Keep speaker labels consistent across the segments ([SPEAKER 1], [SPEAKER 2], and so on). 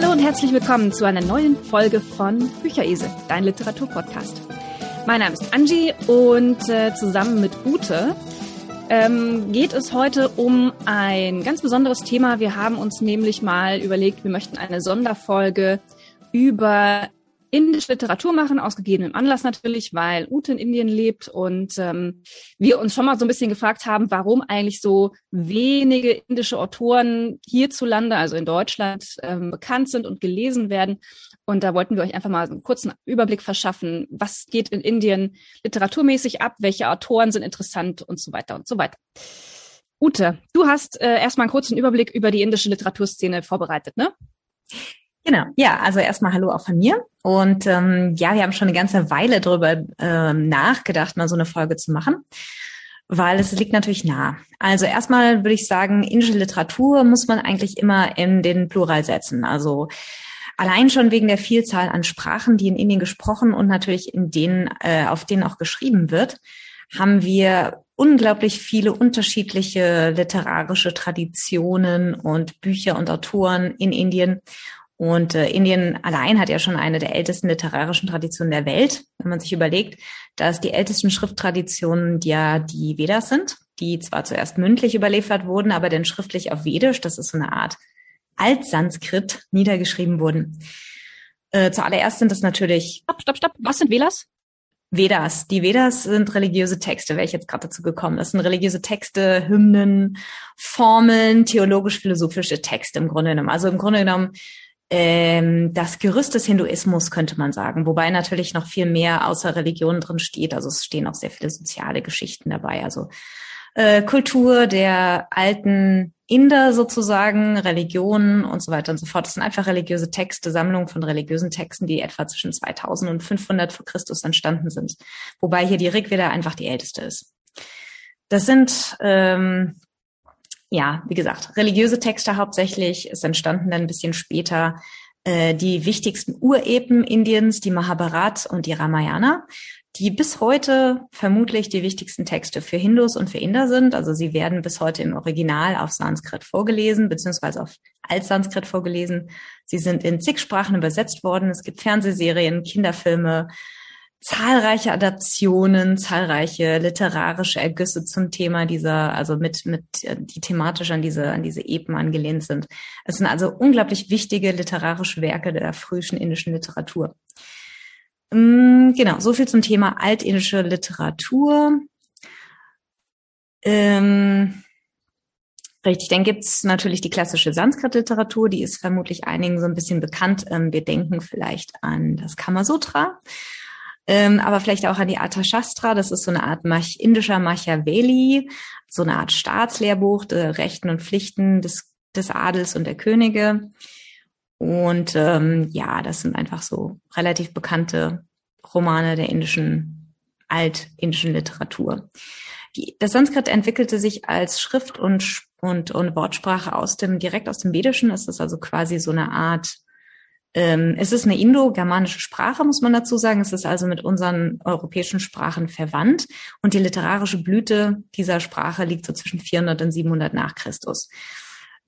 [SPEAKER 1] Hallo und herzlich willkommen zu einer neuen Folge von Bücheresel, dein Literaturpodcast. Mein Name ist Angie und äh, zusammen mit Ute ähm, geht es heute um ein ganz besonderes Thema. Wir haben uns nämlich mal überlegt, wir möchten eine Sonderfolge über indische Literatur machen, aus gegebenem Anlass natürlich, weil Ute in Indien lebt und ähm, wir uns schon mal so ein bisschen gefragt haben, warum eigentlich so wenige indische Autoren hierzulande, also in Deutschland, ähm, bekannt sind und gelesen werden. Und da wollten wir euch einfach mal einen kurzen Überblick verschaffen, was geht in Indien literaturmäßig ab, welche Autoren sind interessant und so weiter und so weiter. Ute, du hast äh, erstmal einen kurzen Überblick über die indische Literaturszene vorbereitet, ne?
[SPEAKER 2] Genau, ja, also erstmal Hallo auch von mir. Und ähm, ja, wir haben schon eine ganze Weile darüber ähm, nachgedacht, mal so eine Folge zu machen, weil es liegt natürlich nah. Also erstmal würde ich sagen, indische Literatur muss man eigentlich immer in den Plural setzen. Also allein schon wegen der Vielzahl an Sprachen, die in Indien gesprochen und natürlich in denen, äh, auf denen auch geschrieben wird, haben wir unglaublich viele unterschiedliche literarische Traditionen und Bücher und Autoren in Indien. Und äh, Indien allein hat ja schon eine der ältesten literarischen Traditionen der Welt, wenn man sich überlegt, dass die ältesten Schrifttraditionen ja die Vedas sind, die zwar zuerst mündlich überliefert wurden, aber dann schriftlich auf Vedisch, das ist so eine Art Altsanskrit, niedergeschrieben wurden. Äh, zuallererst sind das natürlich.
[SPEAKER 1] Stopp, stopp, stopp. Was sind Vedas?
[SPEAKER 2] Vedas. Die Vedas sind religiöse Texte, wäre ich jetzt gerade dazu gekommen. Das sind religiöse Texte, Hymnen, Formeln, theologisch-philosophische Texte im Grunde genommen. Also im Grunde genommen ähm, das Gerüst des Hinduismus, könnte man sagen. Wobei natürlich noch viel mehr außer Religion drin steht. Also es stehen auch sehr viele soziale Geschichten dabei. Also äh, Kultur der alten Inder sozusagen, Religionen und so weiter und so fort. Das sind einfach religiöse Texte, Sammlungen von religiösen Texten, die etwa zwischen 2000 und 500 vor Christus entstanden sind. Wobei hier die Rigveda einfach die älteste ist. Das sind ähm, ja, wie gesagt, religiöse Texte hauptsächlich. Es entstanden dann ein bisschen später äh, die wichtigsten Urepen Indiens, die Mahabharat und die Ramayana, die bis heute vermutlich die wichtigsten Texte für Hindus und für Inder sind. Also sie werden bis heute im Original auf Sanskrit vorgelesen, beziehungsweise auf Altsanskrit vorgelesen. Sie sind in zig Sprachen übersetzt worden. Es gibt Fernsehserien, Kinderfilme, zahlreiche Adaptionen, zahlreiche literarische Ergüsse zum Thema dieser, also mit, mit, die thematisch an diese, an diese Epen angelehnt sind. Es sind also unglaublich wichtige literarische Werke der frühen indischen Literatur. Mm, genau, so viel zum Thema altindische Literatur. Ähm, richtig, dann gibt's natürlich die klassische Sanskrit-Literatur, die ist vermutlich einigen so ein bisschen bekannt. Ähm, wir denken vielleicht an das Kamasutra ähm, aber vielleicht auch an die Arthashastra. Das ist so eine Art Mach indischer Machiavelli, so eine Art Staatslehrbuch der Rechten und Pflichten des, des Adels und der Könige. Und ähm, ja, das sind einfach so relativ bekannte Romane der indischen, altindischen Literatur. Die, das Sanskrit entwickelte sich als Schrift und, und, und Wortsprache aus dem, direkt aus dem Vedischen. Es ist also quasi so eine Art ähm, es ist eine indo-germanische Sprache, muss man dazu sagen. Es ist also mit unseren europäischen Sprachen verwandt. Und die literarische Blüte dieser Sprache liegt so zwischen 400 und 700 nach Christus.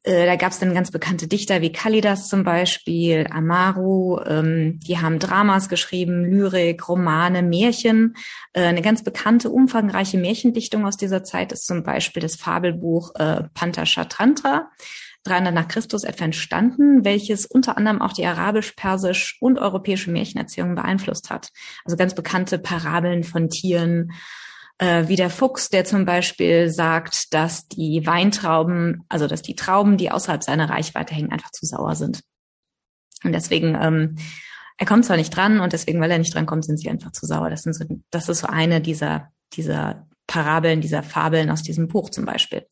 [SPEAKER 2] Äh, da gab es dann ganz bekannte Dichter wie Kalidas zum Beispiel, Amaru, ähm, die haben Dramas geschrieben, Lyrik, Romane, Märchen. Äh, eine ganz bekannte, umfangreiche Märchendichtung aus dieser Zeit ist zum Beispiel das Fabelbuch äh, Pantaschatantra. 300 nach Christus etwa entstanden, welches unter anderem auch die arabisch, persisch und europäische Märchenerzählung beeinflusst hat. Also ganz bekannte Parabeln von Tieren, äh, wie der Fuchs, der zum Beispiel sagt, dass die Weintrauben, also dass die Trauben, die außerhalb seiner Reichweite hängen, einfach zu sauer sind. Und deswegen, ähm, er kommt zwar nicht dran und deswegen, weil er nicht dran kommt, sind sie einfach zu sauer. Das, sind so, das ist so eine dieser, dieser Parabeln, dieser Fabeln aus diesem Buch zum Beispiel.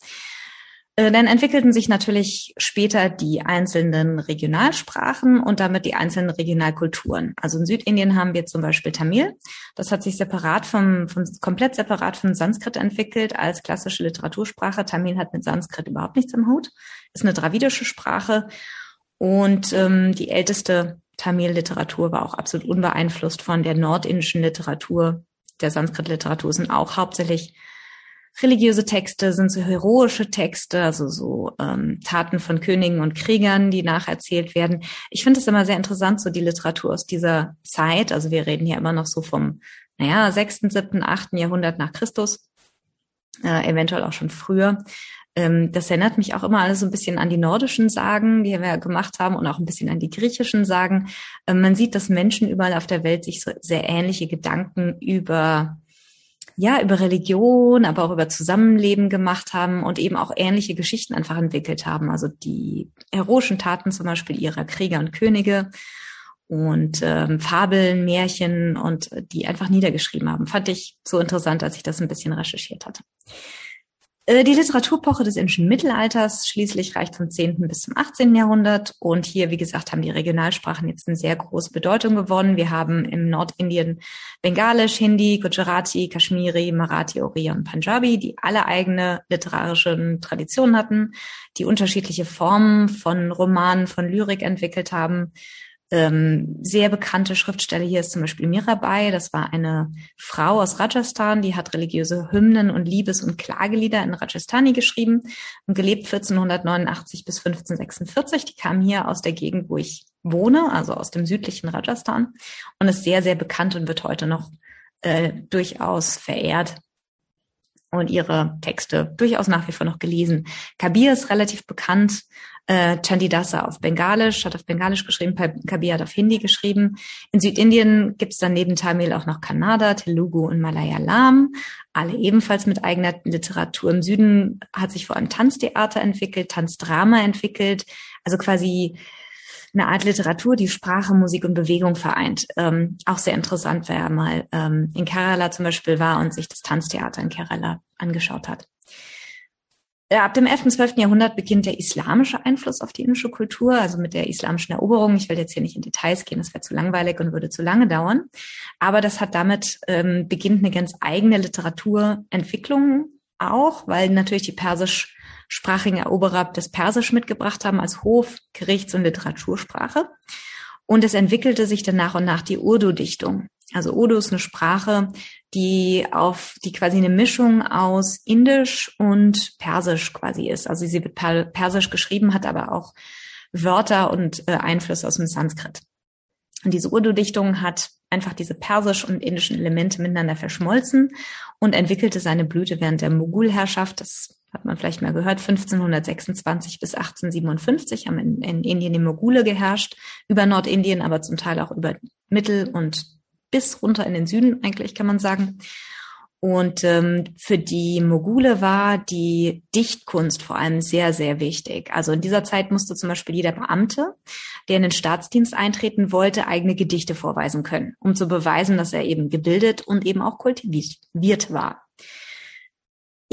[SPEAKER 2] Äh, dann entwickelten sich natürlich später die einzelnen Regionalsprachen und damit die einzelnen Regionalkulturen. Also in Südindien haben wir zum Beispiel Tamil. Das hat sich separat vom, vom komplett separat von Sanskrit entwickelt als klassische Literatursprache. Tamil hat mit Sanskrit überhaupt nichts im Hut. Ist eine dravidische Sprache und ähm, die älteste Tamil-Literatur war auch absolut unbeeinflusst von der nordindischen Literatur. Der Sanskrit-Literatur sind auch hauptsächlich religiöse Texte, sind so heroische Texte, also so ähm, Taten von Königen und Kriegern, die nacherzählt werden. Ich finde es immer sehr interessant, so die Literatur aus dieser Zeit. Also wir reden hier immer noch so vom, naja, sechsten, siebten, achten Jahrhundert nach Christus, äh, eventuell auch schon früher. Ähm, das erinnert mich auch immer alles so ein bisschen an die nordischen Sagen, die wir gemacht haben und auch ein bisschen an die griechischen Sagen. Ähm, man sieht, dass Menschen überall auf der Welt sich so sehr ähnliche Gedanken über ja, über Religion, aber auch über Zusammenleben gemacht haben und eben auch ähnliche Geschichten einfach entwickelt haben. Also die heroischen Taten zum Beispiel ihrer Krieger und Könige und ähm, Fabeln, Märchen und die einfach niedergeschrieben haben. Fand ich so interessant, als ich das ein bisschen recherchiert hatte. Äh, die Literaturpoche des indischen Mittelalters schließlich reicht vom 10. bis zum 18. Jahrhundert. Und hier, wie gesagt, haben die Regionalsprachen jetzt eine sehr große Bedeutung gewonnen. Wir haben im Nordindien Bengalisch, Hindi, Gujarati, Kashmiri, Marathi, Oriya und Punjabi, die alle eigene literarische Traditionen hatten, die unterschiedliche Formen von Romanen, von Lyrik entwickelt haben ähm, sehr bekannte Schriftsteller hier ist zum Beispiel Mirabai. Das war eine Frau aus Rajasthan, die hat religiöse Hymnen und Liebes- und Klagelieder in Rajasthani geschrieben und gelebt 1489 bis 1546. Die kam hier aus der Gegend, wo ich wohne, also aus dem südlichen Rajasthan und ist sehr, sehr bekannt und wird heute noch äh, durchaus verehrt und ihre Texte durchaus nach wie vor noch gelesen. Kabir ist relativ bekannt äh, Chandidasa auf Bengalisch, hat auf Bengalisch geschrieben, Kabir hat auf Hindi geschrieben. In Südindien gibt es dann neben Tamil auch noch Kannada, Telugu und Malayalam, alle ebenfalls mit eigener Literatur. Im Süden hat sich vor allem Tanztheater entwickelt, Tanzdrama entwickelt, also quasi eine Art Literatur, die Sprache, Musik und Bewegung vereint. Ähm, auch sehr interessant, wer mal ähm, in Kerala zum Beispiel war und sich das Tanztheater in Kerala angeschaut hat. Äh, ab dem 11. und 12. Jahrhundert beginnt der islamische Einfluss auf die indische Kultur, also mit der islamischen Eroberung. Ich will jetzt hier nicht in Details gehen, das wäre zu langweilig und würde zu lange dauern. Aber das hat damit ähm, beginnt eine ganz eigene Literaturentwicklung auch, weil natürlich die persischsprachigen Eroberer das Persisch mitgebracht haben als Hof-, Gerichts- und Literatursprache. Und es entwickelte sich dann nach und nach die Urdu-Dichtung. Also Urdu ist eine Sprache, die auf, die quasi eine Mischung aus Indisch und Persisch quasi ist. Also sie wird Persisch geschrieben, hat aber auch Wörter und äh, Einflüsse aus dem Sanskrit. Und diese Urdu-Dichtung hat einfach diese persisch und indischen Elemente miteinander verschmolzen und entwickelte seine Blüte während der Mogulherrschaft. Das hat man vielleicht mal gehört, 1526 bis 1857 haben in, in Indien die Mogule geherrscht, über Nordindien, aber zum Teil auch über Mittel- und bis runter in den Süden, eigentlich kann man sagen. Und ähm, für die Mogule war die Dichtkunst vor allem sehr, sehr wichtig. Also in dieser Zeit musste zum Beispiel jeder Beamte, der in den Staatsdienst eintreten wollte, eigene Gedichte vorweisen können, um zu beweisen, dass er eben gebildet und eben auch kultiviert war.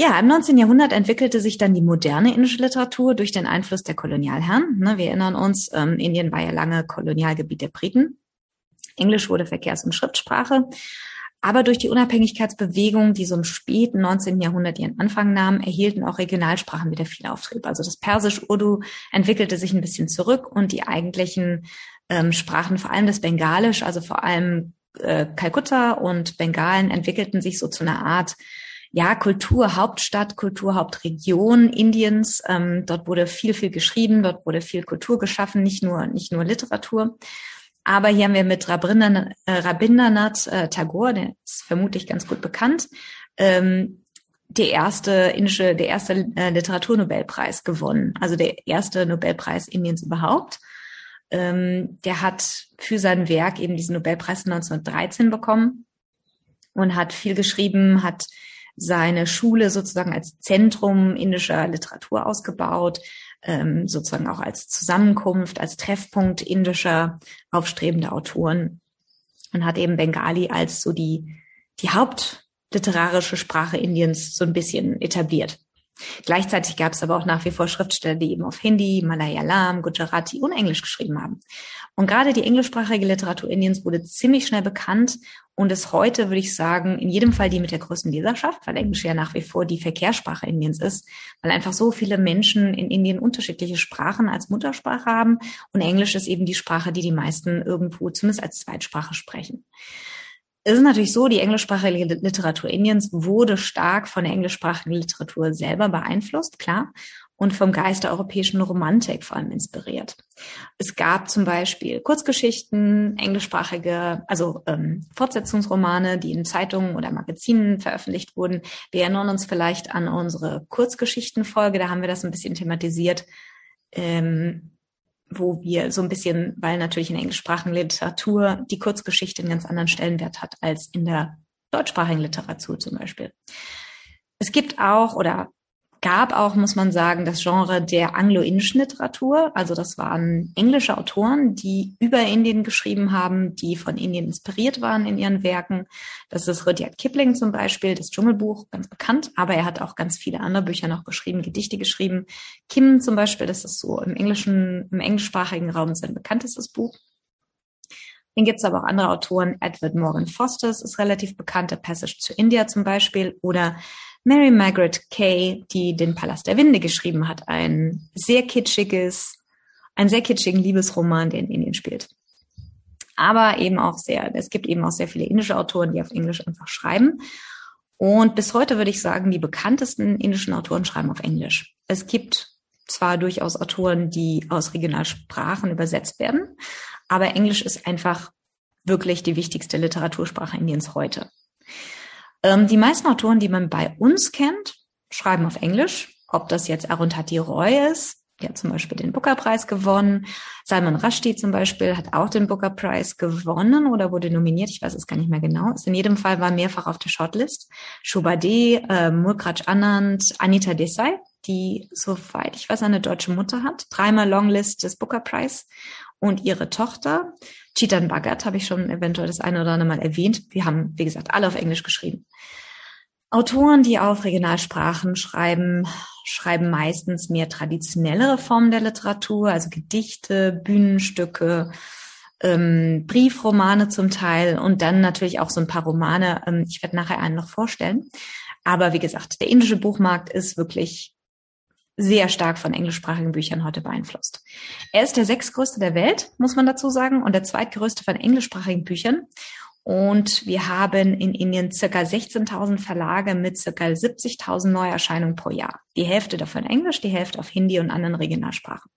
[SPEAKER 2] Ja, im 19. Jahrhundert entwickelte sich dann die moderne indische Literatur durch den Einfluss der Kolonialherren. Ne, wir erinnern uns, ähm, Indien war ja lange Kolonialgebiet der Briten. Englisch wurde Verkehrs- und Schriftsprache. Aber durch die Unabhängigkeitsbewegung, die so im späten 19. Jahrhundert ihren Anfang nahm, erhielten auch Regionalsprachen wieder viel Auftrieb. Also das Persisch-Urdu entwickelte sich ein bisschen zurück und die eigentlichen ähm, Sprachen, vor allem das Bengalisch, also vor allem äh, Kalkutta und Bengalen, entwickelten sich so zu einer Art ja, Kulturhauptstadt, Kulturhauptregion Indiens. Ähm, dort wurde viel, viel geschrieben, dort wurde viel Kultur geschaffen, nicht nur, nicht nur Literatur. Aber hier haben wir mit Rabindranath, äh, Rabindranath äh, Tagore, der ist vermutlich ganz gut bekannt, ähm, der erste indische, der erste äh, Literaturnobelpreis gewonnen. Also der erste Nobelpreis Indiens überhaupt. Ähm, der hat für sein Werk eben diesen Nobelpreis 1913 bekommen und hat viel geschrieben, hat seine Schule sozusagen als Zentrum indischer Literatur ausgebaut, ähm, sozusagen auch als Zusammenkunft, als Treffpunkt indischer aufstrebender Autoren und hat eben Bengali als so die, die hauptliterarische Sprache Indiens so ein bisschen etabliert. Gleichzeitig gab es aber auch nach wie vor Schriftsteller, die eben auf Hindi, Malayalam, Gujarati und Englisch geschrieben haben. Und gerade die englischsprachige Literatur Indiens wurde ziemlich schnell bekannt und ist heute, würde ich sagen, in jedem Fall die mit der größten Leserschaft, weil Englisch ja nach wie vor die Verkehrssprache Indiens ist, weil einfach so viele Menschen in Indien unterschiedliche Sprachen als Muttersprache haben und Englisch ist eben die Sprache, die die meisten irgendwo zumindest als Zweitsprache sprechen. Es ist natürlich so, die englischsprachige Literatur Indiens wurde stark von der englischsprachigen Literatur selber beeinflusst, klar, und vom Geist der europäischen Romantik vor allem inspiriert. Es gab zum Beispiel Kurzgeschichten, englischsprachige, also ähm, Fortsetzungsromane, die in Zeitungen oder Magazinen veröffentlicht wurden. Wir erinnern uns vielleicht an unsere Kurzgeschichtenfolge, da haben wir das ein bisschen thematisiert. Ähm, wo wir so ein bisschen, weil natürlich in der englischsprachigen Literatur die Kurzgeschichte einen ganz anderen Stellenwert hat als in der deutschsprachigen Literatur zum Beispiel. Es gibt auch oder gab auch, muss man sagen, das Genre der anglo-indischen Literatur. Also das waren englische Autoren, die über Indien geschrieben haben, die von Indien inspiriert waren in ihren Werken. Das ist Rudyard Kipling zum Beispiel, das Dschungelbuch, ganz bekannt, aber er hat auch ganz viele andere Bücher noch geschrieben, Gedichte geschrieben. Kim zum Beispiel, das ist so im englischen, im englischsprachigen Raum sein bekanntestes Buch. Dann gibt es aber auch andere Autoren, Edward Morgan Foster ist relativ bekannt, der Passage to India zum Beispiel, oder Mary Margaret Kay, die den Palast der Winde geschrieben hat, ein sehr kitschiges, ein sehr kitschigen Liebesroman, der in Indien spielt. Aber eben auch sehr, es gibt eben auch sehr viele indische Autoren, die auf Englisch einfach schreiben. Und bis heute würde ich sagen, die bekanntesten indischen Autoren schreiben auf Englisch. Es gibt zwar durchaus Autoren, die aus Regionalsprachen übersetzt werden, aber Englisch ist einfach wirklich die wichtigste Literatursprache Indiens heute. Ähm, die meisten Autoren, die man bei uns kennt, schreiben auf Englisch. Ob das jetzt Arundhati Roy ist, der hat zum Beispiel den Booker-Preis gewonnen. Salman Rushdie zum Beispiel hat auch den Booker-Preis gewonnen oder wurde nominiert. Ich weiß es gar nicht mehr genau. Ist in jedem Fall war mehrfach auf der Shortlist. Shubade, äh, Mulkraj Anand, Anita Desai, die, soweit ich weiß, eine deutsche Mutter hat. Dreimal Longlist des Booker-Preis und ihre Tochter. Chetan Bhagat habe ich schon eventuell das eine oder andere Mal erwähnt. Wir haben, wie gesagt, alle auf Englisch geschrieben. Autoren, die auf Regionalsprachen schreiben, schreiben meistens mehr traditionellere Formen der Literatur, also Gedichte, Bühnenstücke, ähm, Briefromane zum Teil und dann natürlich auch so ein paar Romane. Ähm, ich werde nachher einen noch vorstellen. Aber wie gesagt, der indische Buchmarkt ist wirklich sehr stark von englischsprachigen Büchern heute beeinflusst. Er ist der sechstgrößte der Welt, muss man dazu sagen, und der zweitgrößte von englischsprachigen Büchern. Und wir haben in Indien circa 16.000 Verlage mit circa 70.000 Neuerscheinungen pro Jahr. Die Hälfte davon Englisch, die Hälfte auf Hindi und anderen Regionalsprachen.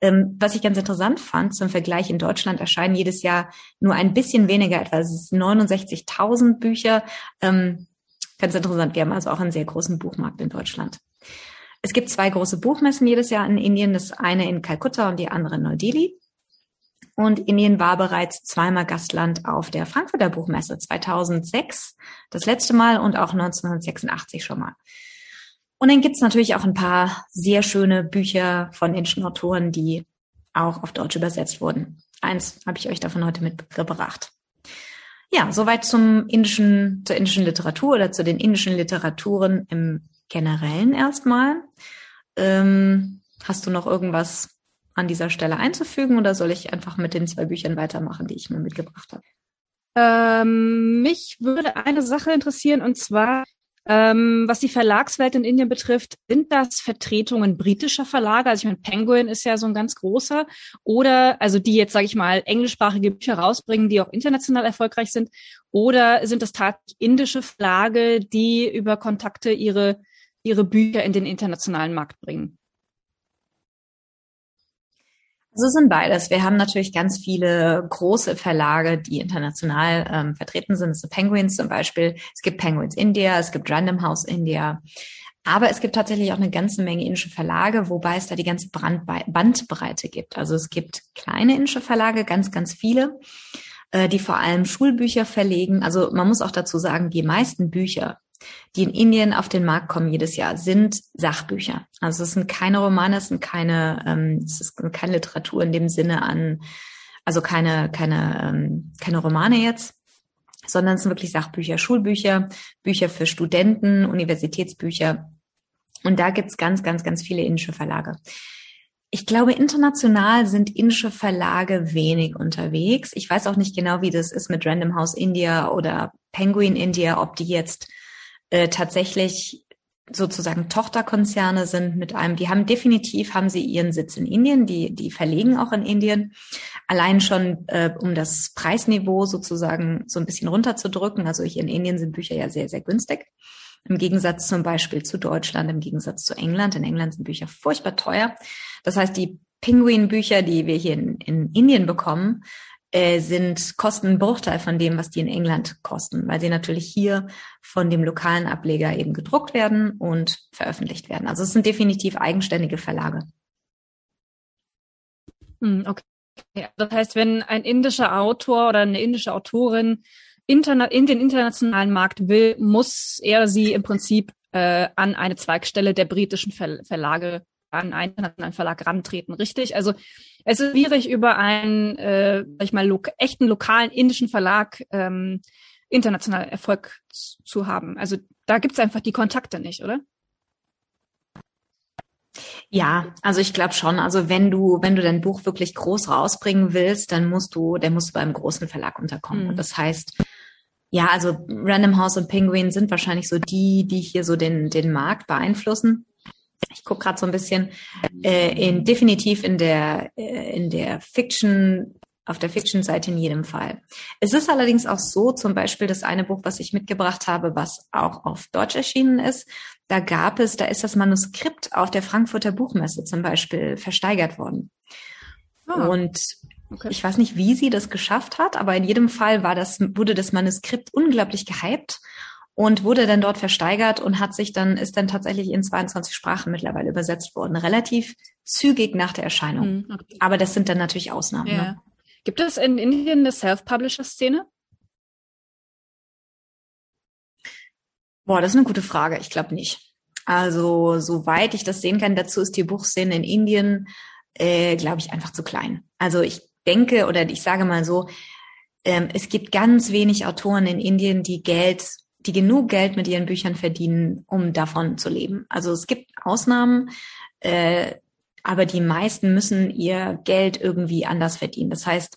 [SPEAKER 2] Ähm, was ich ganz interessant fand, zum Vergleich in Deutschland erscheinen jedes Jahr nur ein bisschen weniger, etwa 69.000 Bücher. Ähm, ganz interessant, wir haben also auch einen sehr großen Buchmarkt in Deutschland. Es gibt zwei große Buchmessen jedes Jahr in Indien, das eine in Kalkutta und die andere in Neu-Delhi. Und Indien war bereits zweimal Gastland auf der Frankfurter Buchmesse 2006, das letzte Mal und auch 1986 schon mal. Und dann gibt's natürlich auch ein paar sehr schöne Bücher von indischen Autoren, die auch auf Deutsch übersetzt wurden. Eins habe ich euch davon heute mitgebracht. Ja, soweit zum indischen, zur indischen Literatur oder zu den indischen Literaturen im Generellen erstmal. Ähm, hast du noch irgendwas an dieser Stelle einzufügen oder soll ich einfach mit den zwei Büchern weitermachen, die ich mir mitgebracht habe?
[SPEAKER 1] Ähm, mich würde eine Sache interessieren und zwar, ähm, was die Verlagswelt in Indien betrifft, sind das Vertretungen britischer Verlage? Also ich meine, Penguin ist ja so ein ganz großer. Oder, also die jetzt, sage ich mal, englischsprachige Bücher rausbringen, die auch international erfolgreich sind. Oder sind das tatsächlich indische Verlage, die über Kontakte ihre ihre Bücher in den internationalen Markt bringen?
[SPEAKER 2] Also es sind beides. Wir haben natürlich ganz viele große Verlage, die international ähm, vertreten sind. Es sind Penguins zum Beispiel. Es gibt Penguins India, es gibt Random House India. Aber es gibt tatsächlich auch eine ganze Menge indische Verlage, wobei es da die ganze Bandbreite gibt. Also es gibt kleine indische Verlage, ganz, ganz viele, äh, die vor allem Schulbücher verlegen. Also man muss auch dazu sagen, die meisten Bücher, die in Indien auf den Markt kommen jedes Jahr, sind Sachbücher. Also es sind keine Romane, es sind keine, ähm, es ist keine Literatur in dem Sinne an, also keine, keine, ähm, keine Romane jetzt, sondern es sind wirklich Sachbücher, Schulbücher, Bücher für Studenten, Universitätsbücher. Und da gibt's ganz, ganz, ganz viele indische Verlage. Ich glaube, international sind indische Verlage wenig unterwegs. Ich weiß auch nicht genau, wie das ist mit Random House India oder Penguin India, ob die jetzt äh, tatsächlich sozusagen Tochterkonzerne sind mit einem, die haben definitiv, haben sie ihren Sitz in Indien, die, die verlegen auch in Indien. Allein schon, äh, um das Preisniveau sozusagen so ein bisschen runterzudrücken. Also hier in Indien sind Bücher ja sehr, sehr günstig. Im Gegensatz zum Beispiel zu Deutschland, im Gegensatz zu England. In England sind Bücher furchtbar teuer. Das heißt, die Penguin-Bücher, die wir hier in, in Indien bekommen, äh, sind kosten ein Bruchteil von dem, was die in England kosten, weil sie natürlich hier von dem lokalen Ableger eben gedruckt werden und veröffentlicht werden. Also es sind definitiv eigenständige Verlage.
[SPEAKER 1] Hm, okay. Das heißt, wenn ein indischer Autor oder eine indische Autorin interna in den internationalen Markt will, muss er sie im Prinzip äh, an eine Zweigstelle der britischen Ver Verlage, an einen internationalen Verlag rantreten, richtig? Also es ist schwierig, über einen, äh, sag ich mal, lo echten lokalen indischen Verlag ähm, international Erfolg zu haben. Also da gibt's einfach die Kontakte nicht, oder?
[SPEAKER 2] Ja, also ich glaube schon. Also wenn du, wenn du dein Buch wirklich groß rausbringen willst, dann musst du, der musst du beim großen Verlag unterkommen. Mhm. Und das heißt, ja, also Random House und Penguin sind wahrscheinlich so die, die hier so den, den Markt beeinflussen. Ich gucke gerade so ein bisschen äh, in definitiv in der äh, in der Fiction auf der Fiction-Seite in jedem Fall. Es ist allerdings auch so, zum Beispiel das eine Buch, was ich mitgebracht habe, was auch auf Deutsch erschienen ist, da gab es, da ist das Manuskript auf der Frankfurter Buchmesse zum Beispiel versteigert worden. Ah, und okay. ich weiß nicht, wie sie das geschafft hat, aber in jedem Fall war das, wurde das Manuskript unglaublich gehypt und wurde dann dort versteigert und hat sich dann, ist dann tatsächlich in 22 Sprachen mittlerweile übersetzt worden. Relativ zügig nach der Erscheinung. Hm, okay. Aber das sind dann natürlich Ausnahmen. Ja. Ne?
[SPEAKER 1] Gibt es in Indien eine Self-Publisher-Szene?
[SPEAKER 2] Boah, das ist eine gute Frage. Ich glaube nicht. Also, soweit ich das sehen kann, dazu ist die Buchszene in Indien, äh, glaube ich, einfach zu klein. Also ich denke oder ich sage mal so, ähm, es gibt ganz wenig Autoren in Indien, die Geld, die genug Geld mit ihren Büchern verdienen, um davon zu leben. Also es gibt Ausnahmen, äh, aber die meisten müssen ihr Geld irgendwie anders verdienen. Das heißt,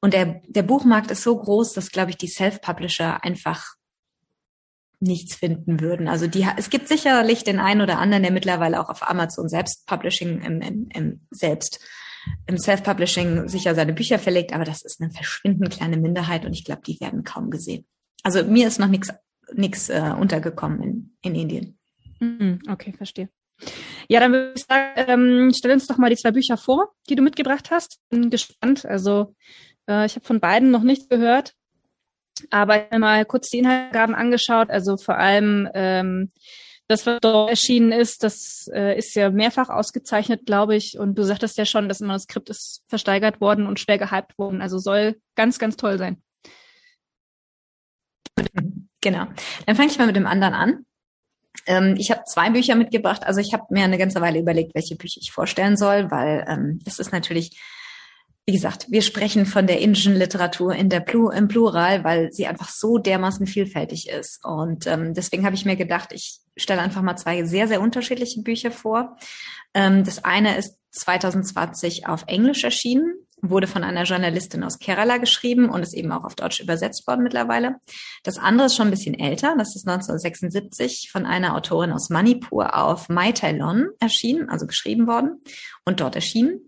[SPEAKER 2] und der, der Buchmarkt ist so groß, dass, glaube ich, die Self-Publisher einfach nichts finden würden. Also die, es gibt sicherlich den einen oder anderen, der mittlerweile auch auf Amazon selbst Publishing im, im, im selbst im Self-Publishing sicher seine Bücher verlegt, aber das ist eine verschwindend kleine Minderheit und ich glaube, die werden kaum gesehen. Also mir ist noch nichts nichts äh, untergekommen in, in Indien.
[SPEAKER 1] Mhm, okay, verstehe. Ja, dann würde ich sagen, ähm, stell uns doch mal die zwei Bücher vor, die du mitgebracht hast. Bin gespannt. Also äh, ich habe von beiden noch nichts gehört. Aber ich mal kurz die Inhaltsgaben angeschaut. Also vor allem ähm, das, was dort erschienen ist, das äh, ist ja mehrfach ausgezeichnet, glaube ich. Und du sagtest ja schon, das Manuskript ist versteigert worden und schwer gehypt worden. Also soll ganz, ganz toll sein.
[SPEAKER 2] Genau. Dann fange ich mal mit dem anderen an. Ähm, ich habe zwei Bücher mitgebracht. Also ich habe mir eine ganze Weile überlegt, welche Bücher ich vorstellen soll, weil ähm, das ist natürlich wie gesagt, wir sprechen von der indischen Literatur in der Plu im Plural, weil sie einfach so dermaßen vielfältig ist. Und ähm, deswegen habe ich mir gedacht, ich stelle einfach mal zwei sehr, sehr unterschiedliche Bücher vor. Ähm, das eine ist 2020 auf Englisch erschienen, wurde von einer Journalistin aus Kerala geschrieben und ist eben auch auf Deutsch übersetzt worden mittlerweile. Das andere ist schon ein bisschen älter, das ist 1976 von einer Autorin aus Manipur auf Maitailon erschienen, also geschrieben worden und dort erschienen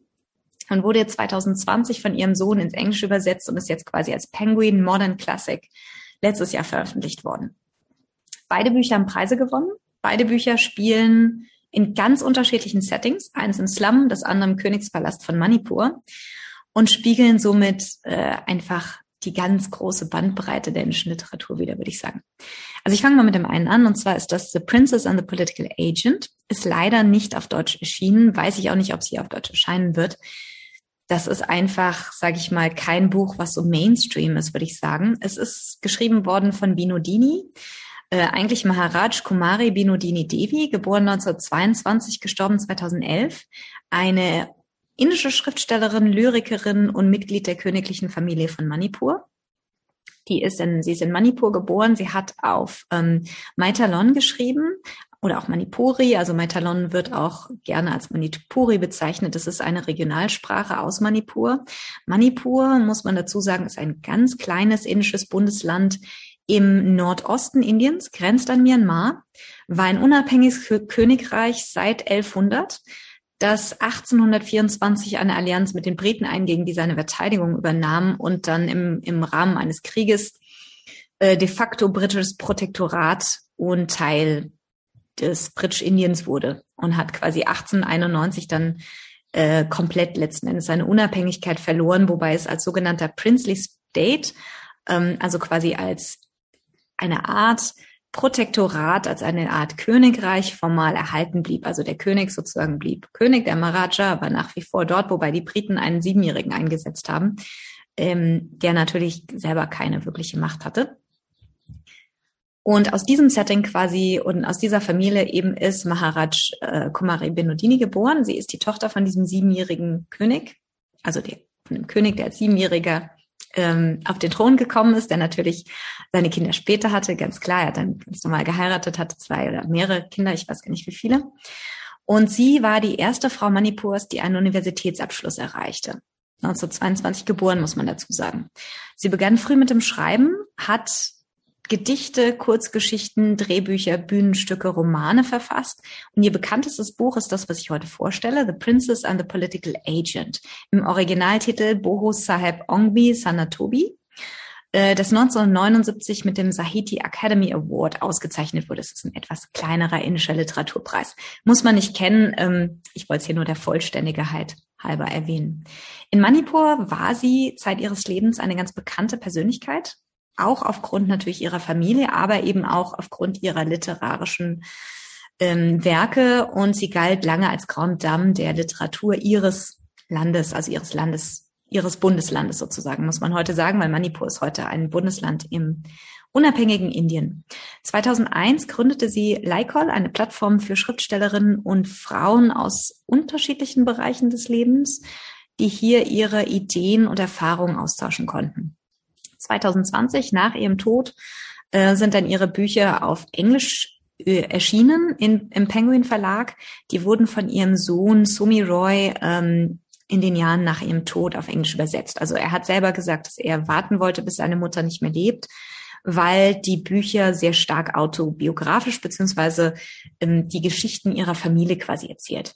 [SPEAKER 2] und wurde jetzt 2020 von ihrem Sohn ins Englische übersetzt und ist jetzt quasi als Penguin Modern Classic letztes Jahr veröffentlicht worden. Beide Bücher haben Preise gewonnen. Beide Bücher spielen in ganz unterschiedlichen Settings. Eins im Slum, das andere im Königspalast von Manipur und spiegeln somit äh, einfach die ganz große Bandbreite der indischen Literatur wieder, würde ich sagen. Also ich fange mal mit dem einen an, und zwar ist das The Princess and the Political Agent. Ist leider nicht auf Deutsch erschienen, weiß ich auch nicht, ob sie auf Deutsch erscheinen wird das ist einfach, sage ich mal, kein Buch, was so Mainstream ist, würde ich sagen. Es ist geschrieben worden von Binodini, äh, eigentlich Maharaj Kumari Binodini Devi, geboren 1922, gestorben 2011, eine indische Schriftstellerin, Lyrikerin und Mitglied der königlichen Familie von Manipur. Die ist in, sie ist in Manipur geboren. Sie hat auf ähm, Maitalon geschrieben, oder auch Manipuri. Also Maitalon wird auch gerne als Manipuri bezeichnet. Das ist eine Regionalsprache aus Manipur. Manipur, muss man dazu sagen, ist ein ganz kleines indisches Bundesland im Nordosten Indiens, grenzt an Myanmar, war ein unabhängiges Königreich seit 1100, das 1824 eine Allianz mit den Briten einging, die seine Verteidigung übernahm und dann im, im Rahmen eines Krieges äh, de facto britisches Protektorat und Teil des Britisch-Indiens wurde und hat quasi 1891 dann äh, komplett letzten Endes seine Unabhängigkeit verloren, wobei es als sogenannter Princely State, ähm, also quasi als eine Art Protektorat, als eine Art Königreich formal erhalten blieb. Also der König sozusagen blieb König, der Maharaja war nach wie vor dort, wobei die Briten einen Siebenjährigen eingesetzt haben, ähm, der natürlich selber keine wirkliche Macht hatte. Und aus diesem Setting quasi und aus dieser Familie eben ist Maharaj äh, Kumari Benodini geboren. Sie ist die Tochter von diesem siebenjährigen König, also der, von dem König, der als Siebenjähriger ähm, auf den Thron gekommen ist, der natürlich seine Kinder später hatte, ganz klar. Er hat dann ganz normal geheiratet, hatte zwei oder mehrere Kinder, ich weiß gar nicht wie viele. Und sie war die erste Frau Manipurs, die einen Universitätsabschluss erreichte. 1922 geboren, muss man dazu sagen. Sie begann früh mit dem Schreiben, hat Gedichte, Kurzgeschichten, Drehbücher, Bühnenstücke, Romane verfasst. Und ihr bekanntestes Buch ist das, was ich heute vorstelle, The Princess and the Political Agent. Im Originaltitel Boho Saheb Ongbi Sanatobi, äh, das 1979 mit dem Sahiti Academy Award ausgezeichnet wurde. Das ist ein etwas kleinerer indischer Literaturpreis. Muss man nicht kennen. Ähm, ich wollte es hier nur der Vollständigkeit halber erwähnen. In Manipur war sie Zeit ihres Lebens eine ganz bekannte Persönlichkeit auch aufgrund natürlich ihrer Familie, aber eben auch aufgrund ihrer literarischen ähm, Werke. Und sie galt lange als Grand Dame der Literatur ihres Landes, also ihres Landes, ihres Bundeslandes sozusagen, muss man heute sagen, weil Manipur ist heute ein Bundesland im unabhängigen Indien. 2001 gründete sie Laikol, eine Plattform für Schriftstellerinnen und Frauen aus unterschiedlichen Bereichen des Lebens, die hier ihre Ideen und Erfahrungen austauschen konnten. 2020 nach ihrem Tod äh, sind dann ihre Bücher auf Englisch äh, erschienen in, im Penguin Verlag. Die wurden von ihrem Sohn Sumi Roy ähm, in den Jahren nach ihrem Tod auf Englisch übersetzt. Also er hat selber gesagt, dass er warten wollte, bis seine Mutter nicht mehr lebt, weil die Bücher sehr stark autobiografisch beziehungsweise ähm, die Geschichten ihrer Familie quasi erzählt.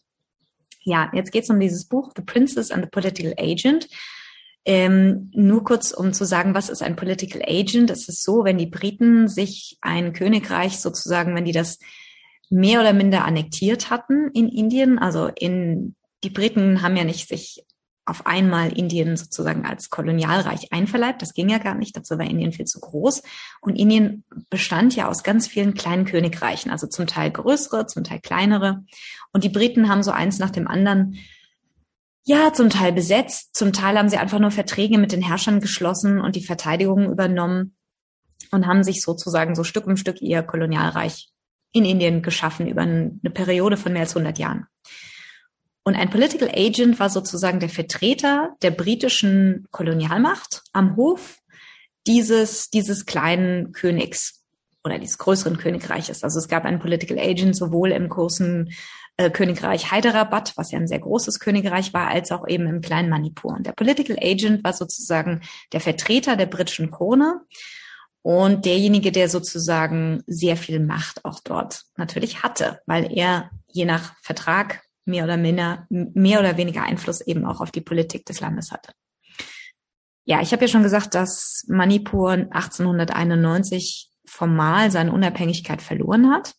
[SPEAKER 2] Ja, jetzt geht es um dieses Buch The Princess and the Political Agent. Ähm, nur kurz, um zu sagen, was ist ein Political Agent? Es ist so, wenn die Briten sich ein Königreich sozusagen, wenn die das mehr oder minder annektiert hatten in Indien, also in die Briten haben ja nicht sich auf einmal Indien sozusagen als Kolonialreich einverleibt. Das ging ja gar nicht. Dazu war Indien viel zu groß. Und Indien bestand ja aus ganz vielen kleinen Königreichen, also zum Teil größere, zum Teil kleinere. Und die Briten haben so eins nach dem anderen ja, zum Teil besetzt, zum Teil haben sie einfach nur Verträge mit den Herrschern geschlossen und die Verteidigung übernommen und haben sich sozusagen so Stück um Stück ihr Kolonialreich in Indien geschaffen über eine Periode von mehr als 100 Jahren. Und ein Political Agent war sozusagen der Vertreter der britischen Kolonialmacht am Hof dieses, dieses kleinen Königs oder dieses größeren Königreiches. Also es gab einen Political Agent sowohl im großen Königreich Hyderabad, was ja ein sehr großes Königreich war, als auch eben im kleinen Manipur. Und der Political Agent war sozusagen der Vertreter der britischen Krone und derjenige, der sozusagen sehr viel Macht auch dort natürlich hatte, weil er je nach Vertrag mehr oder minder, mehr oder weniger Einfluss eben auch auf die Politik des Landes hatte. Ja, ich habe ja schon gesagt, dass Manipur 1891 formal seine Unabhängigkeit verloren hat.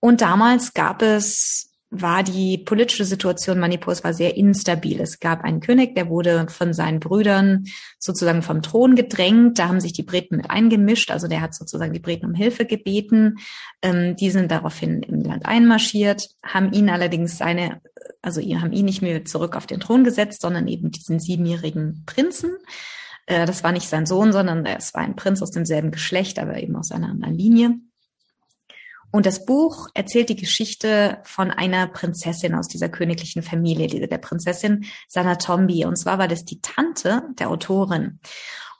[SPEAKER 2] Und damals gab es, war die politische Situation Manipurs war sehr instabil. Es gab einen König, der wurde von seinen Brüdern sozusagen vom Thron gedrängt. Da haben sich die Briten mit eingemischt. Also der hat sozusagen die Briten um Hilfe gebeten. Ähm, die sind daraufhin im Land einmarschiert, haben ihn allerdings seine, also haben ihn nicht mehr zurück auf den Thron gesetzt, sondern eben diesen siebenjährigen Prinzen. Äh, das war nicht sein Sohn, sondern es war ein Prinz aus demselben Geschlecht, aber eben aus einer anderen Linie. Und das Buch erzählt die Geschichte von einer Prinzessin aus dieser königlichen Familie, der Prinzessin Sanatombi. Und zwar war das die Tante der Autorin.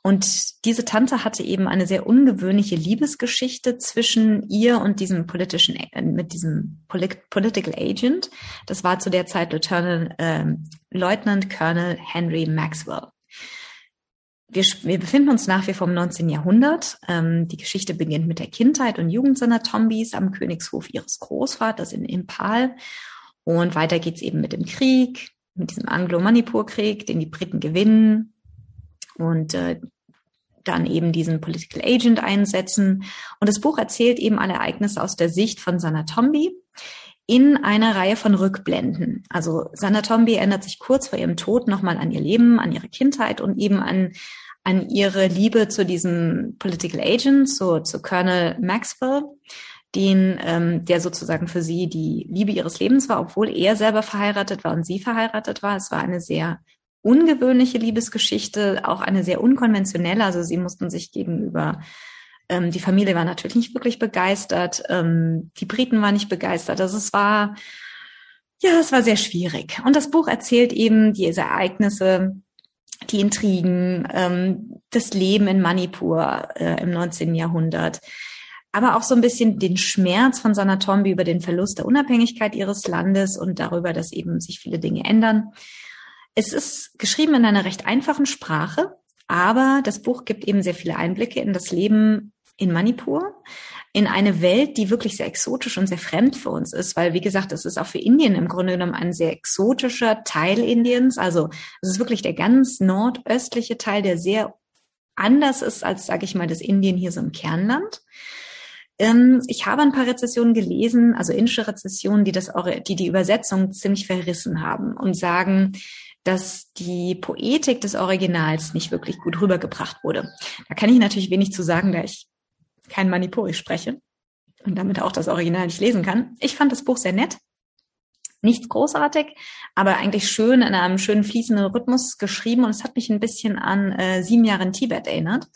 [SPEAKER 2] Und diese Tante hatte eben eine sehr ungewöhnliche Liebesgeschichte zwischen ihr und diesem politischen, äh, mit diesem Polit Political Agent. Das war zu der Zeit Lieutenant, äh, Lieutenant Colonel Henry Maxwell. Wir, wir befinden uns nach wie vor im 19. Jahrhundert. Ähm, die Geschichte beginnt mit der Kindheit und Jugend seiner Tombis am Königshof ihres Großvaters in Impal. Und weiter geht's eben mit dem Krieg, mit diesem Anglo-Manipur-Krieg, den die Briten gewinnen und äh, dann eben diesen Political Agent einsetzen. Und das Buch erzählt eben alle Ereignisse aus der Sicht von Sanatombi in einer Reihe von Rückblenden. Also Sanatombi erinnert sich kurz vor ihrem Tod nochmal an ihr Leben, an ihre Kindheit und eben an, an ihre Liebe zu diesem Political Agent, so zu Colonel Maxwell, den, ähm, der sozusagen für sie die Liebe ihres Lebens war, obwohl er selber verheiratet war und sie verheiratet war. Es war eine sehr ungewöhnliche Liebesgeschichte, auch eine sehr unkonventionelle. Also sie mussten sich gegenüber ähm, die Familie war natürlich nicht wirklich begeistert, ähm, die Briten waren nicht begeistert. Also es war ja, es war sehr schwierig. Und das Buch erzählt eben diese Ereignisse, die Intrigen, ähm, das Leben in Manipur äh, im 19. Jahrhundert, aber auch so ein bisschen den Schmerz von Sanatombi über den Verlust der Unabhängigkeit ihres Landes und darüber, dass eben sich viele Dinge ändern. Es ist geschrieben in einer recht einfachen Sprache, aber das Buch gibt eben sehr viele Einblicke in das Leben in Manipur, in eine Welt, die wirklich sehr exotisch und sehr fremd für uns ist, weil wie gesagt, es ist auch für Indien im Grunde genommen ein sehr exotischer Teil Indiens. Also es ist wirklich der ganz nordöstliche Teil, der sehr anders ist als, sage ich mal, das Indien hier so im Kernland. Ähm, ich habe ein paar Rezessionen gelesen, also indische Rezessionen, die das, die die Übersetzung ziemlich verrissen haben und sagen, dass die Poetik des Originals nicht wirklich gut rübergebracht wurde. Da kann ich natürlich wenig zu sagen, da ich kein Manipuri spreche und damit auch das Original nicht lesen kann. Ich fand das Buch sehr nett. Nichts großartig, aber eigentlich schön in einem schönen fließenden Rhythmus geschrieben und es hat mich ein bisschen an äh, sieben Jahre in Tibet erinnert.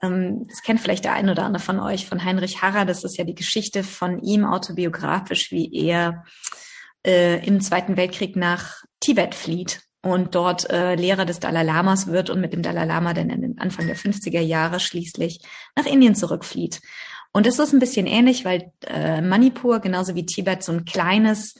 [SPEAKER 2] Ähm, das kennt vielleicht der ein oder andere von euch von Heinrich Harrer. Das ist ja die Geschichte von ihm autobiografisch, wie er äh, im Zweiten Weltkrieg nach Tibet flieht und dort äh, Lehrer des Dalai Lamas wird und mit dem Dalai Lama dann in den Anfang der 50er Jahre schließlich nach Indien zurückflieht. Und es ist ein bisschen ähnlich, weil äh, Manipur genauso wie Tibet so ein kleines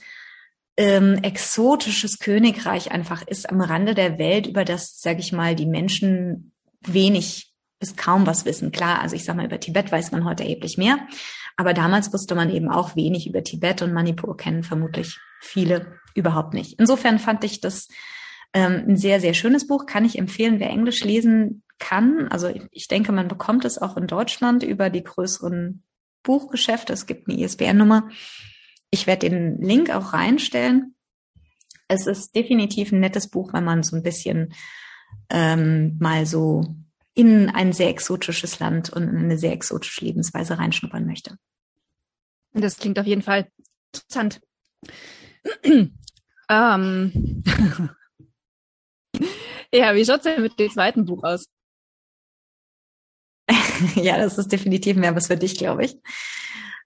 [SPEAKER 2] ähm, exotisches Königreich einfach ist am Rande der Welt, über das, sage ich mal, die Menschen wenig bis kaum was wissen. Klar, also ich sage mal, über Tibet weiß man heute erheblich mehr, aber damals wusste man eben auch wenig über Tibet und Manipur kennen vermutlich viele überhaupt nicht. Insofern fand ich das ähm, ein sehr, sehr schönes Buch, kann ich empfehlen, wer Englisch lesen kann. Also ich denke, man bekommt es auch in Deutschland über die größeren Buchgeschäfte. Es gibt eine ISBN-Nummer. Ich werde den Link auch reinstellen. Es ist definitiv ein nettes Buch, wenn man so ein bisschen ähm, mal so in ein sehr exotisches Land und in eine sehr exotische Lebensweise reinschnuppern möchte.
[SPEAKER 1] Das klingt auf jeden Fall interessant. ähm, ja, wie schaut's denn mit dem zweiten Buch aus?
[SPEAKER 2] ja, das ist definitiv mehr was für dich, glaube ich.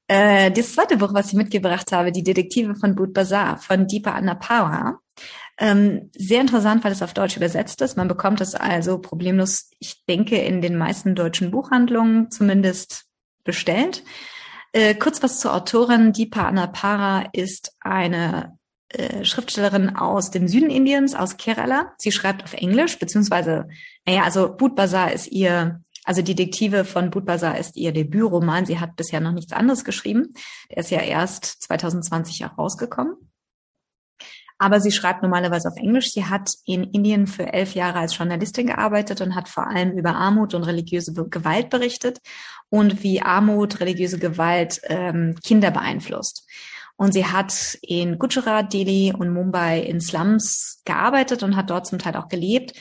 [SPEAKER 2] Äh, das zweite Buch, was ich mitgebracht habe, Die Detektive von Boot Bazaar von Deepa Annapawa. Ähm, sehr interessant, weil es auf Deutsch übersetzt ist. Man bekommt es also problemlos, ich denke, in den meisten deutschen Buchhandlungen zumindest bestellt. Äh, kurz was zur Autorin. Deepa Annapara ist eine Schriftstellerin aus dem Süden Indiens, aus Kerala. Sie schreibt auf Englisch, beziehungsweise, naja, also Boot Bazaar ist ihr, also Detektive von Boot Bazaar ist ihr Debütroman. Sie hat bisher noch nichts anderes geschrieben. Der ist ja erst 2020 herausgekommen. Aber sie schreibt normalerweise auf Englisch. Sie hat in Indien für elf Jahre als Journalistin gearbeitet und hat vor allem über Armut und religiöse Gewalt berichtet und wie Armut, religiöse Gewalt ähm, Kinder beeinflusst. Und sie hat in Gujarat, Delhi und Mumbai in Slums gearbeitet und hat dort zum Teil auch gelebt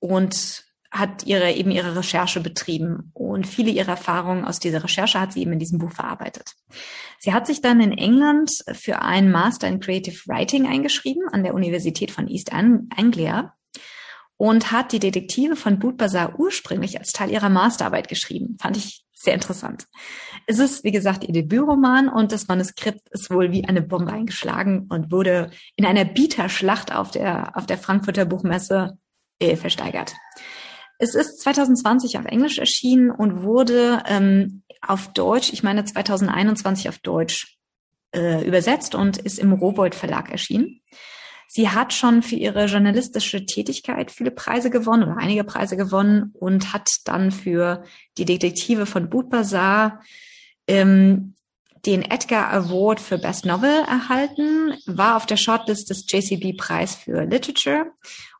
[SPEAKER 2] und hat ihre, eben ihre Recherche betrieben. Und viele ihrer Erfahrungen aus dieser Recherche hat sie eben in diesem Buch verarbeitet. Sie hat sich dann in England für einen Master in Creative Writing eingeschrieben an der Universität von East Anglia und hat die Detektive von Boot Bazaar ursprünglich als Teil ihrer Masterarbeit geschrieben. Fand ich sehr interessant. Es ist, wie gesagt, ihr Debütroman und das Manuskript ist wohl wie eine Bombe eingeschlagen und wurde in einer Bieterschlacht auf der, auf der Frankfurter Buchmesse äh, versteigert. Es ist 2020 auf Englisch erschienen und wurde ähm, auf Deutsch, ich meine 2021 auf Deutsch äh, übersetzt und ist im Rowold Verlag erschienen. Sie hat schon für ihre journalistische Tätigkeit viele Preise gewonnen oder einige Preise gewonnen und hat dann für die Detektive von Boot Bazaar ähm, den Edgar Award für Best Novel erhalten, war auf der Shortlist des JCB Preis für Literature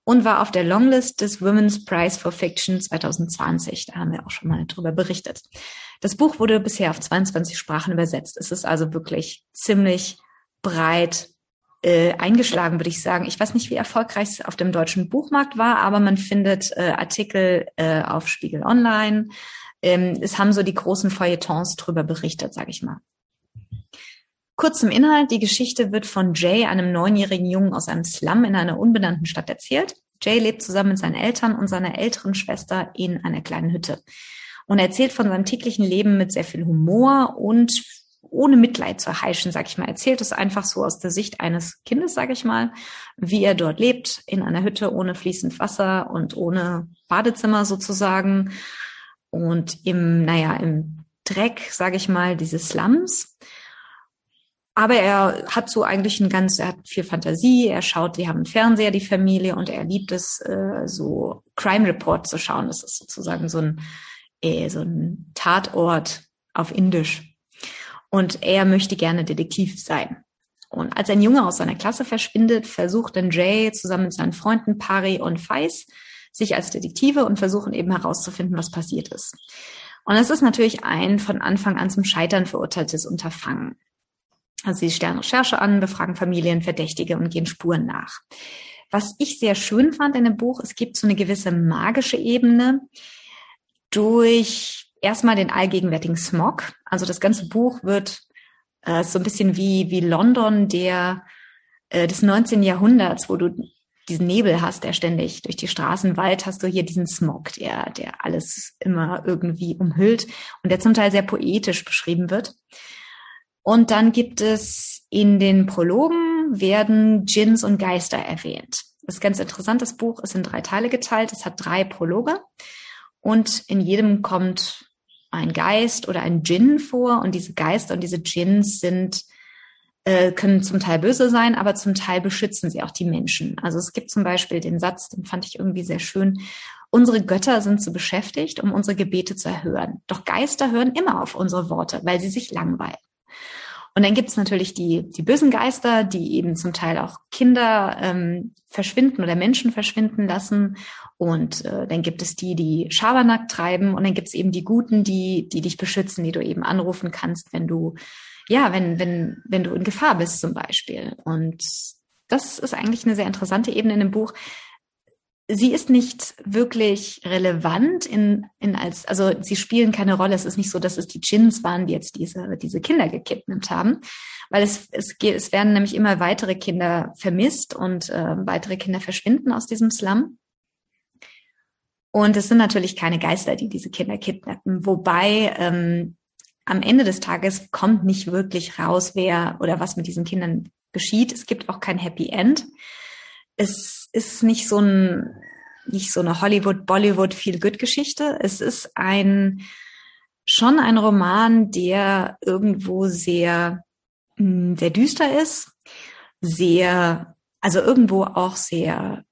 [SPEAKER 2] und war auf der Longlist des Women's Prize for Fiction 2020. Da haben wir auch schon mal drüber berichtet. Das Buch wurde bisher auf 22 Sprachen übersetzt. Es ist also wirklich ziemlich breit äh, eingeschlagen, würde ich sagen. Ich weiß nicht, wie erfolgreich es auf dem deutschen Buchmarkt war, aber man findet äh, Artikel äh, auf Spiegel Online. Ähm, es haben so die großen Feuilletons drüber berichtet, sage ich mal. Kurz zum Inhalt. Die Geschichte wird von Jay, einem neunjährigen Jungen aus einem Slum in einer unbenannten Stadt erzählt. Jay lebt zusammen mit seinen Eltern und seiner älteren Schwester in einer kleinen Hütte und erzählt von seinem täglichen Leben mit sehr viel Humor und ohne Mitleid zu heischen, sag ich mal, erzählt es einfach so aus der Sicht eines Kindes, sag ich mal, wie er dort lebt, in einer Hütte ohne fließend Wasser und ohne Badezimmer sozusagen und im, naja, im Dreck, sag ich mal, dieses Slums. Aber er hat so eigentlich ein ganz, er hat viel Fantasie, er schaut, die haben einen Fernseher, die Familie, und er liebt es, äh, so Crime Report zu schauen. Das ist sozusagen so ein, äh, so ein Tatort auf Indisch und er möchte gerne Detektiv sein. Und als ein Junge aus seiner Klasse verschwindet, versucht dann Jay zusammen mit seinen Freunden Pari und Feis sich als Detektive und versuchen eben herauszufinden, was passiert ist. Und es ist natürlich ein von Anfang an zum Scheitern verurteiltes Unterfangen. Also sie stellen Recherche an, befragen Familien, Verdächtige und gehen Spuren nach. Was ich sehr schön fand in dem Buch, es gibt so eine gewisse magische Ebene durch erstmal den allgegenwärtigen Smog. Also das ganze Buch wird äh, so ein bisschen wie, wie London der, äh, des 19. Jahrhunderts, wo du diesen Nebel hast, der ständig durch die Straßen Wald hast du hier diesen Smog, der, der alles immer irgendwie umhüllt und der zum Teil sehr poetisch beschrieben wird. Und dann gibt es in den Prologen werden Djinns und Geister erwähnt. Das ist ganz interessant. Das Buch ist in drei Teile geteilt. Es hat drei Prologe und in jedem kommt ein Geist oder ein Djinn vor und diese Geister und diese Djinns sind äh, können zum Teil böse sein, aber zum Teil beschützen sie auch die Menschen. Also es gibt zum Beispiel den Satz, den fand ich irgendwie sehr schön. Unsere Götter sind so beschäftigt, um unsere Gebete zu erhören. Doch Geister hören immer auf unsere Worte, weil sie sich langweilen. Und dann gibt es natürlich die, die bösen Geister, die eben zum Teil auch Kinder ähm, verschwinden oder Menschen verschwinden lassen. Und äh, dann gibt es die, die Schabernack treiben. Und dann gibt es eben die Guten, die, die dich beschützen, die du eben anrufen kannst, wenn du, ja, wenn, wenn, wenn du in Gefahr bist zum Beispiel. Und das ist eigentlich eine sehr interessante Ebene in dem Buch sie ist nicht wirklich relevant in, in als, also sie spielen keine Rolle. Es ist nicht so, dass es die Chins waren, die jetzt diese, diese Kinder gekidnappt haben, weil es, es, es werden nämlich immer weitere Kinder vermisst und äh, weitere Kinder verschwinden aus diesem Slum. Und es sind natürlich keine Geister, die diese Kinder kidnappen. Wobei ähm, am Ende des Tages kommt nicht wirklich raus, wer oder was mit diesen Kindern geschieht. Es gibt auch kein Happy End es ist nicht so ein, nicht so eine Hollywood, Bollywood Feel-Good-Geschichte. Es ist ein, schon ein Roman, der irgendwo sehr, hm, sehr düster ist, sehr, also irgendwo auch sehr,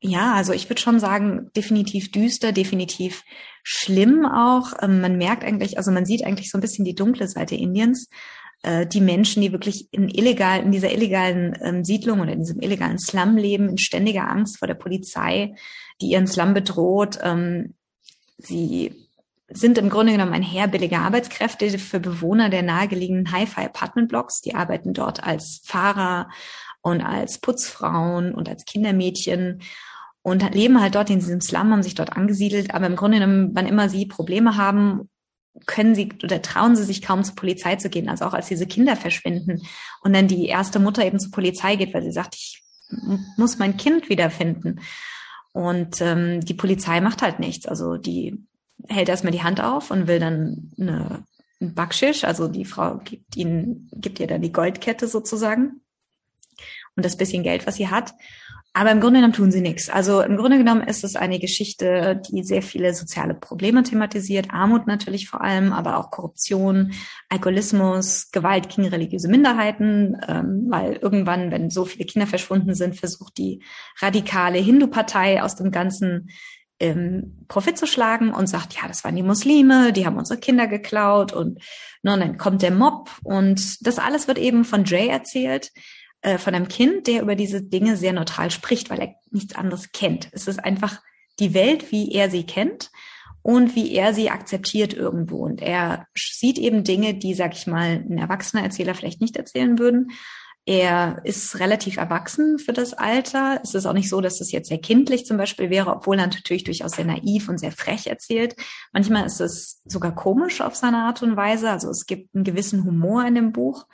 [SPEAKER 2] ja, also ich würde schon sagen, definitiv düster, definitiv schlimm auch. Ähm, man merkt eigentlich, also man sieht eigentlich so ein bisschen die dunkle Seite Indiens äh, die Menschen, die wirklich in illegal, in dieser illegalen ähm, Siedlung oder in diesem illegalen Slum leben, in ständiger Angst vor der Polizei, die ihren Slum bedroht. Ähm, sie sind im Grunde genommen ein Heer billiger Arbeitskräfte für Bewohner der nahegelegenen Hi-Fi Apartment Blocks. Die arbeiten dort als Fahrer und als Putzfrauen und als Kindermädchen und leben halt dort in diesem Slum, haben sich dort angesiedelt. Aber im Grunde genommen, wann immer sie Probleme haben können sie oder trauen sie sich kaum zur Polizei zu gehen, also auch als diese Kinder verschwinden und dann die erste Mutter eben zur Polizei geht, weil sie sagt, ich muss mein Kind wiederfinden. Und ähm, die Polizei macht halt nichts. Also die hält erstmal die Hand auf und will dann eine, ein Backschisch, also die Frau gibt ihnen, gibt ihr dann die Goldkette sozusagen und das bisschen Geld, was sie hat. aber im Grunde genommen tun sie nichts. Also im Grunde genommen ist es eine Geschichte, die sehr viele soziale Probleme thematisiert, Armut natürlich vor allem, aber auch Korruption, Alkoholismus, Gewalt gegen religiöse Minderheiten, ähm, weil irgendwann, wenn so viele Kinder verschwunden sind, versucht die radikale Hindu-Partei aus dem Ganzen ähm, Profit zu schlagen und sagt, ja, das waren die Muslime, die haben unsere Kinder geklaut und, ne, und dann kommt der Mob und das alles wird eben von Jay erzählt äh, von einem Kind, der über diese Dinge sehr neutral spricht, weil er nichts anderes kennt. Es ist einfach die Welt, wie er sie kennt und wie er sie akzeptiert irgendwo. Und er sieht eben Dinge, die, sag ich mal, ein erwachsener Erzähler vielleicht nicht erzählen würden. Er ist relativ erwachsen für das Alter. Es ist auch nicht so, dass es jetzt sehr kindlich zum Beispiel wäre, obwohl er natürlich durchaus sehr naiv und sehr frech erzählt. Manchmal ist es sogar komisch auf seine Art und Weise. Also es gibt einen gewissen Humor in dem Buch.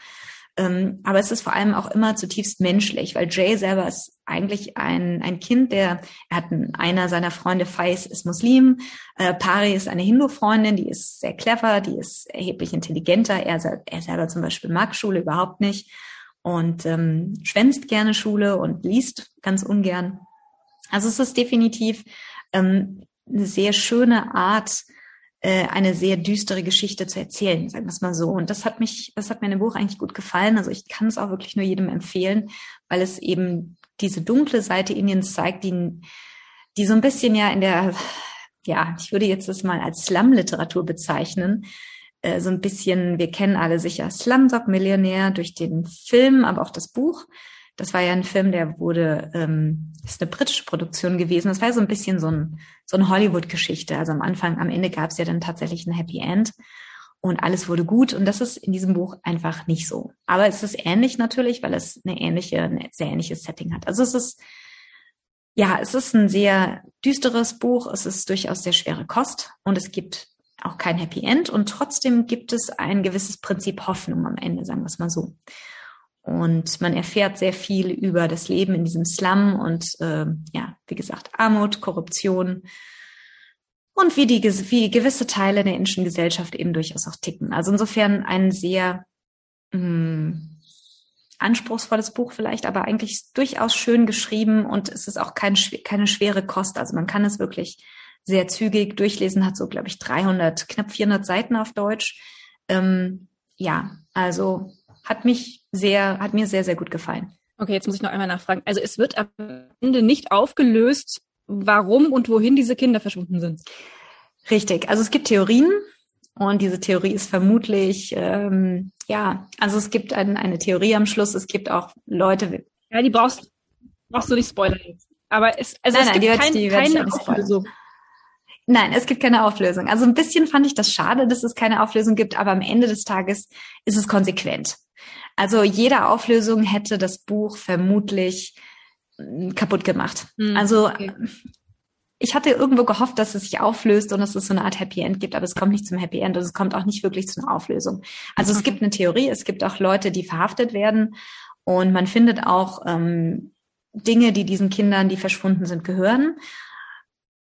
[SPEAKER 2] Ähm, aber es ist vor allem auch immer zutiefst menschlich, weil Jay selber ist eigentlich ein, ein Kind, der, er hat einen, einer seiner Freunde, Faiz, ist Muslim, äh, Pari ist eine Hindu-Freundin, die ist sehr clever, die ist erheblich intelligenter, er, er selber zum Beispiel mag Schule überhaupt nicht und ähm, schwänzt gerne Schule und liest ganz ungern. Also es ist definitiv ähm, eine sehr schöne Art, eine sehr düstere Geschichte zu erzählen, sagen wir es mal so. Und das hat mich, das hat mir in dem Buch eigentlich gut gefallen. Also ich kann es auch wirklich nur jedem empfehlen, weil es eben diese dunkle Seite Indiens zeigt, die, die so ein bisschen ja in der, ja, ich würde jetzt das mal als Slum-Literatur bezeichnen. Äh, so ein bisschen, wir kennen alle sicher Slumdog Millionär durch den Film, aber auch das Buch. Das war ja ein Film, der wurde, ähm, ist eine britische Produktion gewesen. Das war so ein bisschen so ein, so eine Hollywood-Geschichte. Also am Anfang, am Ende gab es ja dann tatsächlich ein Happy End und alles wurde gut. Und das ist in diesem Buch einfach nicht so. Aber es ist ähnlich natürlich, weil es eine ähnliche, ein sehr ähnliches Setting hat. Also es ist, ja, es ist ein sehr düsteres Buch. Es ist durchaus sehr schwere Kost und es gibt auch kein Happy End und trotzdem gibt es ein gewisses Prinzip Hoffnung am Ende, sagen wir es mal so. Und man erfährt sehr viel über das Leben in diesem Slum und äh, ja, wie gesagt, Armut, Korruption und wie die wie gewisse Teile der indischen Gesellschaft eben durchaus auch ticken. Also insofern ein sehr mh, hm, anspruchsvolles Buch vielleicht, aber eigentlich durchaus schön geschrieben und es ist auch kein, keine schwere Kost. Also man kann es wirklich sehr zügig durchlesen, hat so, glaube ich, 300, knapp 400 Seiten auf Deutsch. Ähm, ja, also hat mich sehr, hat mir sehr, sehr gut gefallen.
[SPEAKER 1] Okay, jetzt muss ich noch einmal nachfragen. Also es wird am Ende nicht aufgelöst, warum und wohin diese Kinder verschwunden sind.
[SPEAKER 2] Richtig. Also es gibt Theorien und diese Theorie ist vermutlich, ähm, ja, also es gibt ein, eine Theorie am Schluss. Es gibt auch Leute.
[SPEAKER 1] Ja, die brauchst, brauchst du nicht spoilern. Aber es, also nein, es gibt nein, kein, die keine Auflösung.
[SPEAKER 2] Nein, es gibt keine Auflösung. Also ein bisschen fand ich das schade, dass es keine Auflösung gibt, aber am Ende des Tages ist es konsequent. Also jede Auflösung hätte das Buch vermutlich hm, kaputt gemacht. Hm, also okay. ich hatte irgendwo gehofft, dass es sich auflöst und dass es so eine Art Happy End gibt, aber es kommt nicht zum Happy End und es kommt auch nicht wirklich zu einer Auflösung. Also okay. es gibt eine Theorie, es gibt auch Leute, die verhaftet werden und man findet auch ähm, Dinge, die diesen Kindern, die verschwunden sind, gehören.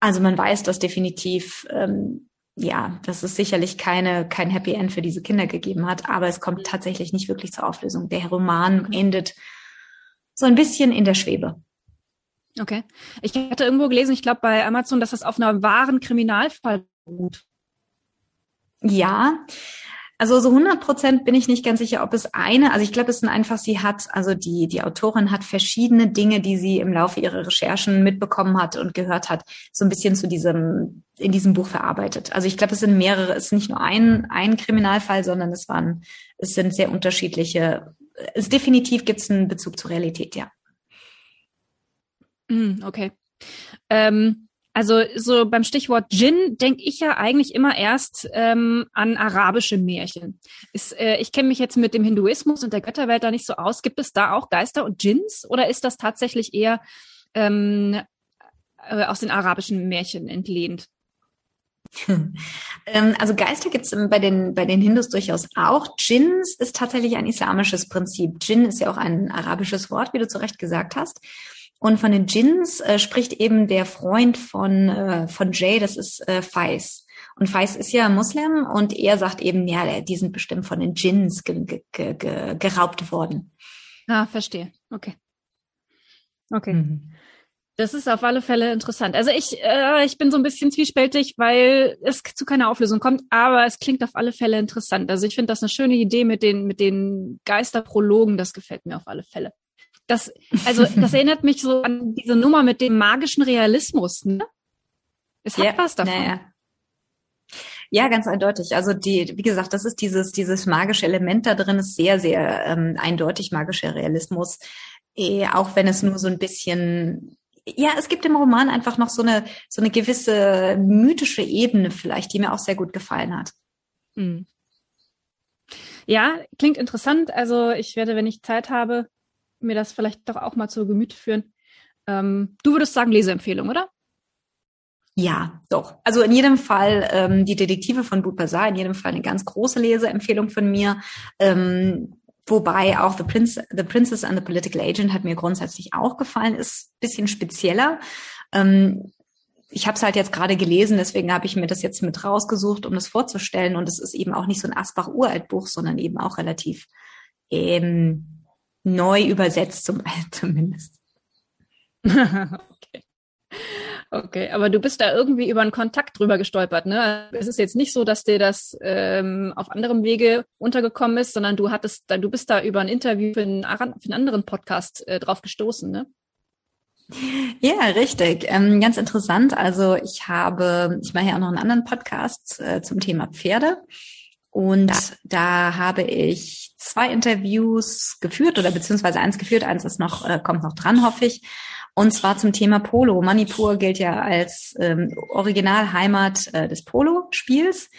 [SPEAKER 2] Also man weiß, dass definitiv ähm, ja, dass es sicherlich keine, kein Happy End für diese Kinder gegeben hat, aber es kommt tatsächlich nicht wirklich zur Auflösung. Der Roman endet so ein bisschen in der Schwebe.
[SPEAKER 1] Okay. Ich hatte irgendwo gelesen, ich glaube bei Amazon, dass das auf einer wahren Kriminalfall beruht.
[SPEAKER 2] Ja, also so 100 Prozent bin ich nicht ganz sicher, ob es eine, also ich glaube, es sind einfach, sie hat, also die, die Autorin hat verschiedene Dinge, die sie im Laufe ihrer Recherchen mitbekommen hat und gehört hat, so ein bisschen zu diesem, in diesem Buch verarbeitet. Also ich glaube, es sind mehrere, es ist nicht nur ein, ein Kriminalfall, sondern es waren, es sind sehr unterschiedliche, es definitiv gibt es einen Bezug zur Realität, ja.
[SPEAKER 1] Mm, okay. Ähm also so beim Stichwort Djinn denke ich ja eigentlich immer erst ähm, an arabische Märchen. Ist, äh, ich kenne mich jetzt mit dem Hinduismus und der Götterwelt da nicht so aus. Gibt es da auch Geister und Djinns oder ist das tatsächlich eher ähm, äh, aus den arabischen Märchen entlehnt?
[SPEAKER 2] Ähm, also Geister gibt es bei den, bei den Hindus durchaus auch. Djinns ist tatsächlich ein islamisches Prinzip. Djinn ist ja auch ein arabisches Wort, wie du zu Recht gesagt hast. Und von den Djinns äh, spricht eben der Freund von, äh, von Jay, das ist äh, Faiz. Und Faiz ist ja Muslim und er sagt eben, ja, die sind bestimmt von den Djinns ge ge ge geraubt worden.
[SPEAKER 1] Ah, verstehe. Okay. Okay. Mhm. Das ist auf alle Fälle interessant. Also ich, äh, ich bin so ein bisschen zwiespältig, weil es zu keiner Auflösung kommt, aber es klingt auf alle Fälle interessant. Also ich finde das eine schöne Idee mit den, mit den Geisterprologen, das gefällt mir auf alle Fälle. Das, also, das erinnert mich so an diese Nummer mit dem magischen Realismus, ne? Es hat ja, was davon. Naja.
[SPEAKER 2] Ja, ganz eindeutig. Also die, wie gesagt, das ist dieses, dieses magische Element da drin, ist sehr, sehr ähm, eindeutig magischer Realismus. Eh, auch wenn es nur so ein bisschen ja, es gibt im Roman einfach noch so eine, so eine gewisse mythische Ebene vielleicht, die mir auch sehr gut gefallen hat. Hm.
[SPEAKER 1] Ja, klingt interessant. Also ich werde, wenn ich Zeit habe, mir das vielleicht doch auch mal zu Gemüte führen. Ähm, du würdest sagen Leseempfehlung, oder?
[SPEAKER 2] Ja, doch. Also in jedem Fall ähm, die Detektive von Boutbazar, in jedem Fall eine ganz große Leseempfehlung von mir. Ähm, Wobei auch The, Prince, The Princess and the Political Agent hat mir grundsätzlich auch gefallen, ist bisschen spezieller. Ähm, ich habe es halt jetzt gerade gelesen, deswegen habe ich mir das jetzt mit rausgesucht, um das vorzustellen. Und es ist eben auch nicht so ein Asbach-Uralt-Buch, sondern eben auch relativ ähm, neu übersetzt, zum, zumindest.
[SPEAKER 1] okay. Okay, aber du bist da irgendwie über einen Kontakt drüber gestolpert, ne? Es ist jetzt nicht so, dass dir das ähm, auf anderem Wege untergekommen ist, sondern du hattest, da, du bist da über ein Interview für einen, für einen anderen Podcast äh, drauf gestoßen, ne?
[SPEAKER 2] Ja, richtig. Ähm, ganz interessant. Also ich habe, ich mache ja auch noch einen anderen Podcast äh, zum Thema Pferde. Und da habe ich zwei Interviews geführt oder beziehungsweise eins geführt, eins ist noch, äh, kommt noch dran, hoffe ich. Und zwar zum Thema Polo. Manipur gilt ja als ähm, Originalheimat äh, des Polo-Spiels.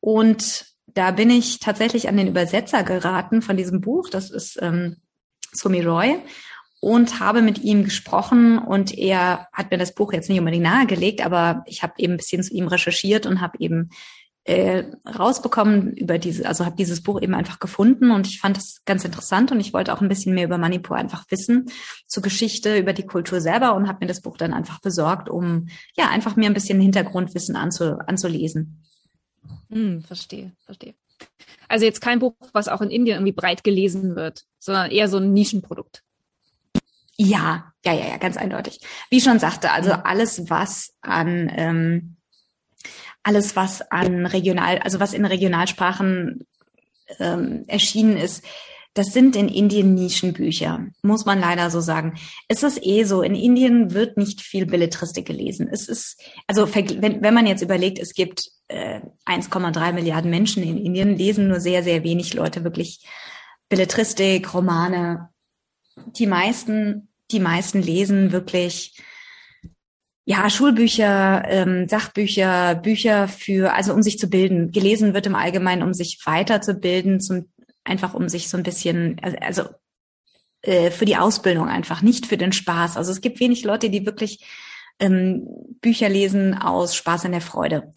[SPEAKER 2] Und da bin ich tatsächlich an den Übersetzer geraten von diesem Buch. Das ist ähm, Sumi Roy und habe mit ihm gesprochen und er hat mir das Buch jetzt nicht unbedingt nahegelegt, aber ich habe eben ein bisschen zu ihm recherchiert und habe eben äh, rausbekommen über diese, also habe dieses Buch eben einfach gefunden und ich fand das ganz interessant und ich wollte auch ein bisschen mehr über Manipur einfach wissen, zur Geschichte, über die Kultur selber und habe mir das Buch dann einfach besorgt, um ja einfach mir ein bisschen Hintergrundwissen anzu, anzulesen.
[SPEAKER 1] Hm, verstehe, verstehe. Also jetzt kein Buch, was auch in Indien irgendwie breit gelesen wird, sondern eher so ein Nischenprodukt.
[SPEAKER 2] Ja, ja, ja, ja, ganz eindeutig. Wie ich schon sagte, also hm. alles, was an ähm, alles, was an regional, also was in Regionalsprachen ähm, erschienen ist, das sind in Indien Nischenbücher, muss man leider so sagen. Es ist eh so, in Indien wird nicht viel Belletristik gelesen. Es ist, also wenn, wenn man jetzt überlegt, es gibt äh, 1,3 Milliarden Menschen in Indien, lesen nur sehr, sehr wenig Leute wirklich Belletristik, Romane. Die meisten, die meisten lesen wirklich ja, Schulbücher, ähm, Sachbücher, Bücher für, also um sich zu bilden. Gelesen wird im Allgemeinen, um sich weiterzubilden, zum, einfach um sich so ein bisschen, also äh, für die Ausbildung einfach, nicht für den Spaß. Also es gibt wenig Leute, die wirklich ähm, Bücher lesen aus Spaß an der Freude.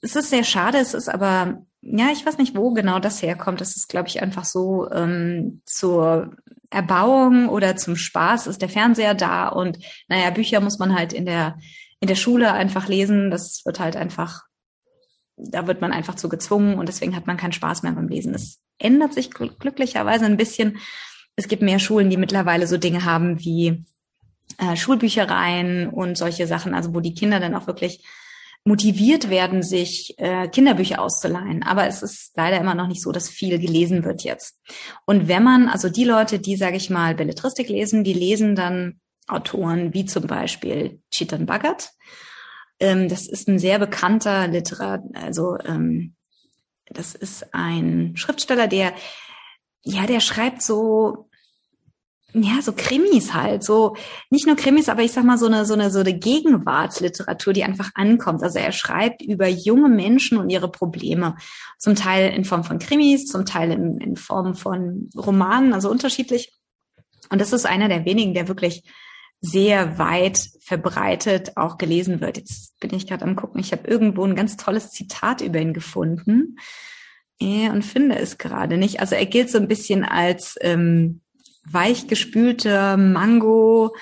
[SPEAKER 2] Es ist sehr schade, es ist aber, ja, ich weiß nicht, wo genau das herkommt. Das ist, glaube ich, einfach so ähm, zur Erbauung oder zum Spaß ist der Fernseher da und naja, Bücher muss man halt in der, in der Schule einfach lesen. Das wird halt einfach, da wird man einfach zu gezwungen und deswegen hat man keinen Spaß mehr beim Lesen. Es ändert sich glücklicherweise ein bisschen. Es gibt mehr Schulen, die mittlerweile so Dinge haben wie äh, Schulbüchereien und solche Sachen, also wo die Kinder dann auch wirklich motiviert werden, sich äh, Kinderbücher auszuleihen. Aber es ist leider immer noch nicht so, dass viel gelesen wird jetzt. Und wenn man, also die Leute, die, sage ich mal, Belletristik lesen, die lesen dann Autoren wie zum Beispiel Chetan Bhagat. Ähm, das ist ein sehr bekannter Literat, also ähm, das ist ein Schriftsteller, der ja, der schreibt so ja, so Krimis halt, so nicht nur Krimis, aber ich sag mal so eine so eine so eine Gegenwartsliteratur, die einfach ankommt. Also er schreibt über junge Menschen und ihre Probleme, zum Teil in Form von Krimis, zum Teil in, in Form von Romanen, also unterschiedlich. Und das ist einer der wenigen, der wirklich sehr weit verbreitet auch gelesen wird. Jetzt bin ich gerade am gucken, ich habe irgendwo ein ganz tolles Zitat über ihn gefunden ja, und finde es gerade nicht. Also er gilt so ein bisschen als ähm, weichgespülter Mango,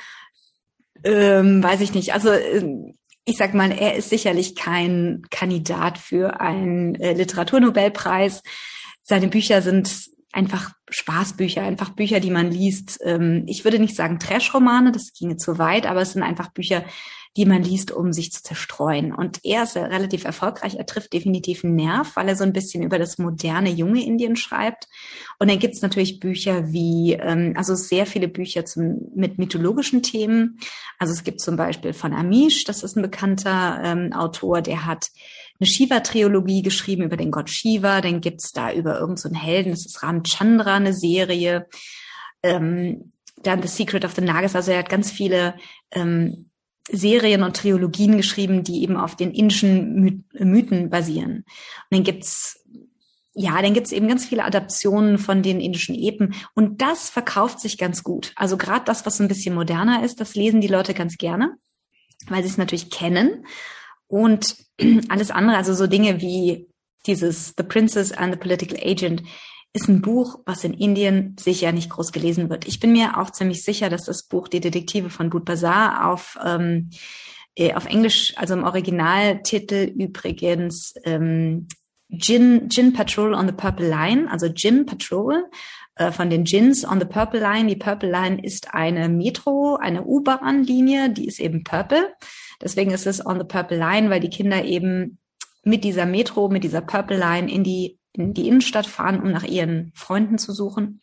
[SPEAKER 2] ähm, weiß ich nicht. Also ähm, ich sag mal, er ist sicherlich kein Kandidat für einen äh, Literaturnobelpreis. Seine Bücher sind einfach Spaßbücher, einfach Bücher, die man liest. Ähm, ich würde nicht sagen Trash-Romane, das ginge zu weit, aber es sind einfach Bücher, die man liest, um sich zu zerstreuen. Und er ist relativ erfolgreich. Er trifft definitiv einen Nerv, weil er so ein bisschen über das moderne junge Indien schreibt. Und dann gibt's natürlich Bücher wie, ähm, also sehr viele Bücher zum, mit mythologischen Themen. Also es gibt zum Beispiel von Amish, das ist ein bekannter ähm, Autor, der hat eine Shiva-Triologie geschrieben über den Gott Shiva. Dann gibt's da über irgendeinen so Helden, das ist Ramchandra, eine Serie. Ähm, dann The Secret of the Nagas, also er hat ganz viele ähm, Serien und Triologien geschrieben, die eben auf den indischen Mythen basieren. Und dann gibt's ja, dann gibt's eben ganz viele Adaptionen von den indischen Epen und das verkauft sich ganz gut. Also gerade das, was ein bisschen moderner ist, das lesen die Leute ganz gerne, weil sie es natürlich kennen. Und alles andere, also so Dinge wie dieses The Princess and the Political Agent, ist ein Buch, was in Indien sicher nicht groß gelesen wird. Ich bin mir auch ziemlich sicher, dass das Buch Die Detektive von Bud Bazar auf, ähm, äh, auf Englisch, also im Originaltitel übrigens ähm, Gin, Gin Patrol on the Purple Line, also Gin Patrol äh, von den Gins on the Purple Line. Die Purple Line ist eine Metro, eine U-Bahn-Linie, die ist eben purple. Deswegen ist es on the Purple Line, weil die Kinder eben mit dieser Metro, mit dieser Purple Line in die in die Innenstadt fahren, um nach ihren Freunden zu suchen.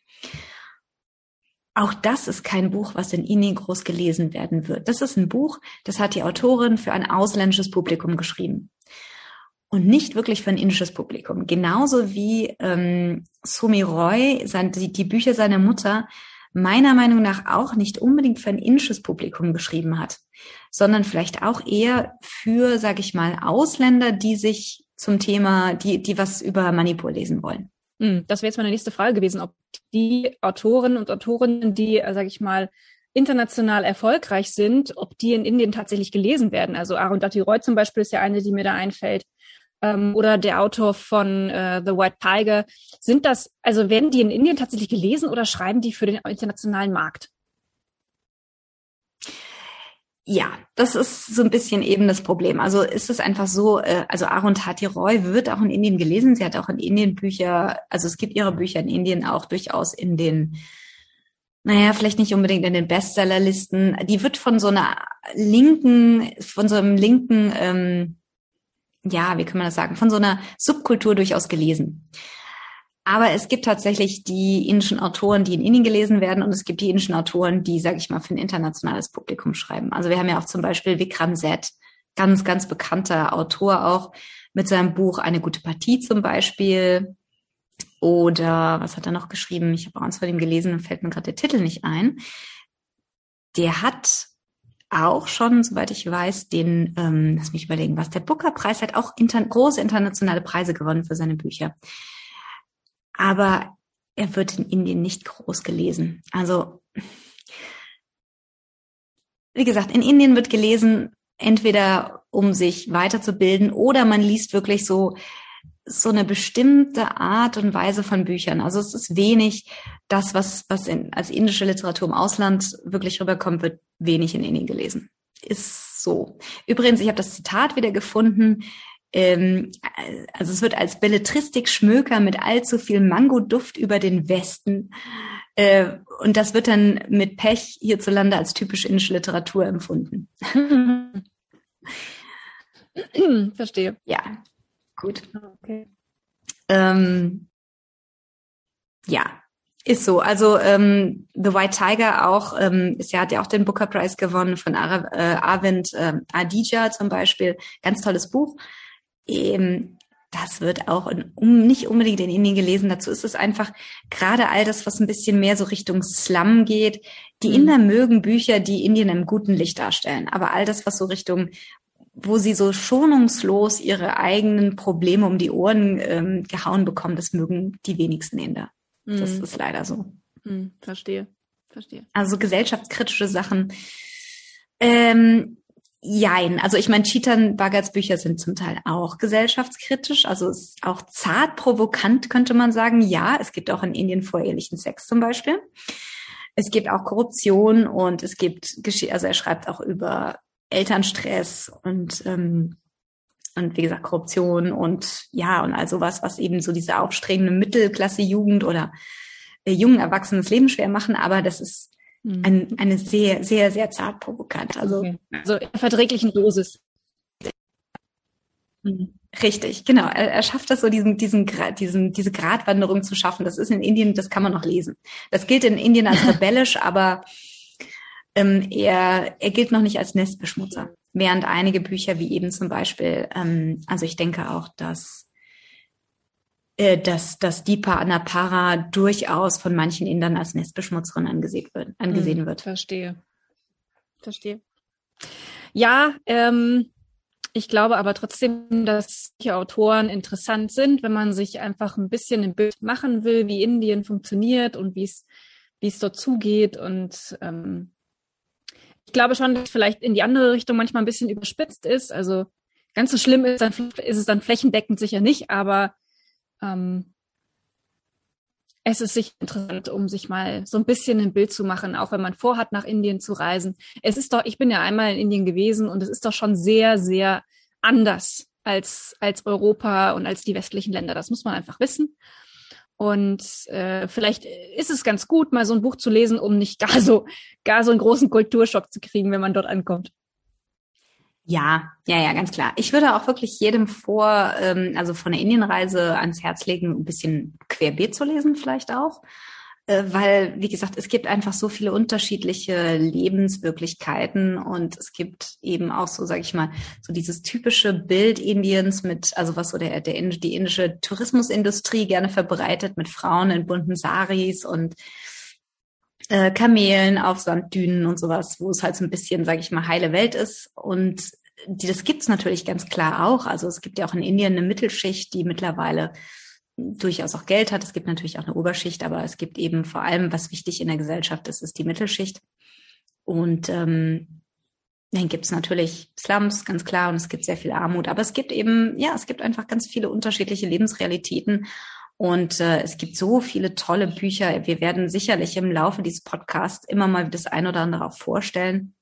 [SPEAKER 2] Auch das ist kein Buch, was in Indien groß gelesen werden wird. Das ist ein Buch, das hat die Autorin für ein ausländisches Publikum geschrieben. Und nicht wirklich für ein indisches Publikum. Genauso wie ähm, Sumi Roy, sein, die, die Bücher seiner Mutter, meiner Meinung nach auch nicht unbedingt für ein indisches Publikum geschrieben hat, sondern vielleicht auch eher für, sag ich mal, Ausländer, die sich zum Thema, die, die was über Manipur lesen wollen.
[SPEAKER 1] Hm, das wäre jetzt meine nächste Frage gewesen, ob die Autoren und Autorinnen, die, äh, sage ich mal, international erfolgreich sind, ob die in Indien tatsächlich gelesen werden. Also Arundhati Roy zum Beispiel ist ja eine, die mir da einfällt. Ähm, oder der Autor von äh, The White Tiger. Sind das, also werden die in Indien tatsächlich gelesen oder schreiben die für den internationalen Markt?
[SPEAKER 2] Ja, das ist so ein bisschen eben das Problem. Also ist es einfach so, äh, also Arundhati Roy wird auch in Indien gelesen. Sie hat auch in Indien Bücher, also es gibt ihre Bücher in Indien auch durchaus in den, naja, vielleicht nicht unbedingt in den Bestsellerlisten. Die wird von so einer linken, von so einem linken, ähm, ja, wie kann man das sagen, von so einer Subkultur durchaus gelesen. Aber es gibt tatsächlich die indischen Autoren, die in Indien gelesen werden und es gibt die indischen Autoren, die, sage ich mal, für ein internationales Publikum schreiben. Also wir haben ja auch zum Beispiel Vikram Seth, ganz, ganz bekannter Autor auch, mit seinem Buch Eine gute Partie zum Beispiel. Oder was hat er noch geschrieben? Ich habe auch eins von ihm gelesen und fällt mir gerade der Titel nicht ein. Der hat auch schon, soweit ich weiß, den, ähm, lass mich überlegen, was der Booker-Preis hat auch inter große internationale Preise gewonnen für seine Bücher aber er wird in Indien nicht groß gelesen. Also, wie gesagt, in Indien wird gelesen, entweder um sich weiterzubilden oder man liest wirklich so, so eine bestimmte Art und Weise von Büchern. Also es ist wenig das, was, was in, als indische Literatur im Ausland wirklich rüberkommt, wird wenig in Indien gelesen. Ist so. Übrigens, ich habe das Zitat wieder gefunden ähm, also es wird als Belletristik-Schmöker mit allzu viel Mango-Duft über den Westen. Äh, und das wird dann mit Pech hierzulande als typisch indische Literatur empfunden.
[SPEAKER 1] Verstehe.
[SPEAKER 2] Ja, gut. Okay. Ähm, ja, ist so. Also ähm, The White Tiger auch, ähm, ist ja, hat ja auch den Booker Prize gewonnen von Ara, äh, Arvind äh, Adija zum Beispiel. Ganz tolles Buch ähm, das wird auch in, um, nicht unbedingt in Indien gelesen. Dazu ist es einfach gerade all das, was ein bisschen mehr so Richtung Slum geht. Die mhm. Inder mögen Bücher, die Indien im guten Licht darstellen. Aber all das, was so Richtung, wo sie so schonungslos ihre eigenen Probleme um die Ohren ähm, gehauen bekommen, das mögen die wenigsten Inder. Mhm. Das ist leider so.
[SPEAKER 1] Mhm, verstehe, verstehe.
[SPEAKER 2] Also gesellschaftskritische Sachen. Ähm, Jein, also ich meine, Cheetah Bagats Bücher sind zum Teil auch gesellschaftskritisch, also ist auch zart provokant, könnte man sagen. Ja, es gibt auch in Indien vorehelichen Sex zum Beispiel. Es gibt auch Korruption und es gibt, also er schreibt auch über Elternstress und ähm, und wie gesagt Korruption und ja und all sowas, was eben so diese aufstrebende Mittelklasse-Jugend oder äh, jungen Erwachsenen das Leben schwer machen. Aber das ist. Ein, eine sehr, sehr, sehr zart provokant. Also, okay.
[SPEAKER 1] also in verträglichen Dosis.
[SPEAKER 2] Mhm. Richtig, genau. Er, er schafft das so, diesen, diesen, diesen, diese Gratwanderung zu schaffen. Das ist in Indien, das kann man noch lesen. Das gilt in Indien als rebellisch, aber ähm, er, er gilt noch nicht als Nestbeschmutzer. Während einige Bücher, wie eben zum Beispiel, ähm, also ich denke auch, dass äh, dass, dass Deepa Anapara durchaus von manchen Indern als Nestbeschmutzerin angesehen wird. Angesehen hm, wird.
[SPEAKER 1] Verstehe. Verstehe. Ja, ähm, ich glaube aber trotzdem, dass die Autoren interessant sind, wenn man sich einfach ein bisschen ein Bild machen will, wie Indien funktioniert und wie es wie es dort zugeht. Und ähm, ich glaube schon, dass vielleicht in die andere Richtung manchmal ein bisschen überspitzt ist. Also ganz so schlimm ist, dann, ist es dann flächendeckend sicher nicht, aber ähm, es ist sicher interessant, um sich mal so ein bisschen ein Bild zu machen, auch wenn man vorhat, nach Indien zu reisen. Es ist doch, ich bin ja einmal in Indien gewesen und es ist doch schon sehr, sehr anders als, als Europa und als die westlichen Länder. Das muss man einfach wissen. Und äh, vielleicht ist es ganz gut, mal so ein Buch zu lesen, um nicht gar so, gar so einen großen Kulturschock zu kriegen, wenn man dort ankommt.
[SPEAKER 2] Ja, ja, ja, ganz klar. Ich würde auch wirklich jedem vor, ähm, also von der Indienreise ans Herz legen, ein bisschen querbeet zu lesen vielleicht auch. Äh, weil, wie gesagt, es gibt einfach so viele unterschiedliche Lebenswirklichkeiten und es gibt eben auch so, sage ich mal, so dieses typische Bild Indiens mit, also was so der, der die indische Tourismusindustrie gerne verbreitet mit Frauen in bunten Saris und äh, Kamelen auf Sanddünen und sowas, wo es halt so ein bisschen, sage ich mal, heile Welt ist. Und das gibt's natürlich ganz klar auch. Also es gibt ja auch in Indien eine Mittelschicht, die mittlerweile durchaus auch Geld hat. Es gibt natürlich auch eine Oberschicht, aber es gibt eben vor allem, was wichtig in der Gesellschaft ist, ist die Mittelschicht. Und ähm, dann gibt's natürlich Slums, ganz klar, und es gibt sehr viel Armut. Aber es gibt eben, ja, es gibt einfach ganz viele unterschiedliche Lebensrealitäten. Und äh, es gibt so viele tolle Bücher. Wir werden sicherlich im Laufe dieses Podcasts immer mal das ein oder andere auch vorstellen.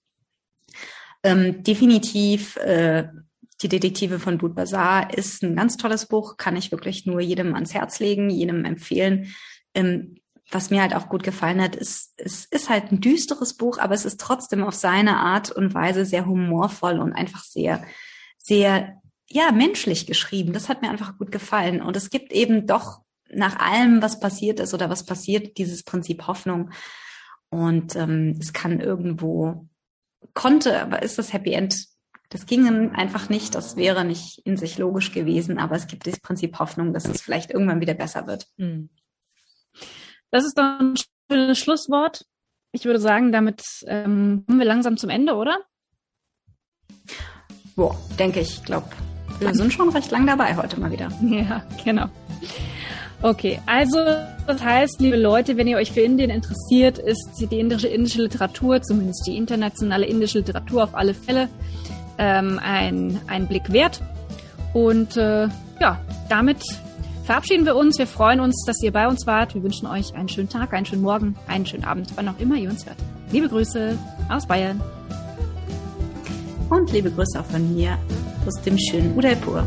[SPEAKER 2] Ähm, definitiv äh, die Detektive von Blut Bazaar ist ein ganz tolles Buch, kann ich wirklich nur jedem ans Herz legen, jedem empfehlen. Ähm, was mir halt auch gut gefallen hat, ist, es ist halt ein düsteres Buch, aber es ist trotzdem auf seine Art und Weise sehr humorvoll und einfach sehr, sehr, ja, menschlich geschrieben. Das hat mir einfach gut gefallen. Und es gibt eben doch nach allem, was passiert ist oder was passiert, dieses Prinzip Hoffnung. Und ähm, es kann irgendwo, konnte, aber ist das Happy End, das ging einfach nicht, das wäre nicht in sich logisch gewesen, aber es gibt das Prinzip Hoffnung, dass es vielleicht irgendwann wieder besser wird. Hm.
[SPEAKER 1] Das ist doch ein schönes Schlusswort. Ich würde sagen, damit ähm, kommen wir langsam zum Ende, oder?
[SPEAKER 2] Boah, denke ich. Ich glaube, wir sind schon recht lang dabei heute mal wieder.
[SPEAKER 1] Ja, genau. Okay, also das heißt, liebe Leute, wenn ihr euch für Indien interessiert, ist die indische, indische Literatur, zumindest die internationale indische Literatur auf alle Fälle ähm, ein, ein Blick wert. Und äh, ja, damit verabschieden wir uns. Wir freuen uns, dass ihr bei uns wart. Wir wünschen euch einen schönen Tag, einen schönen Morgen, einen schönen Abend, wann auch immer ihr uns hört. Liebe Grüße aus Bayern.
[SPEAKER 2] Und liebe Grüße auch von mir aus dem schönen Udaipur.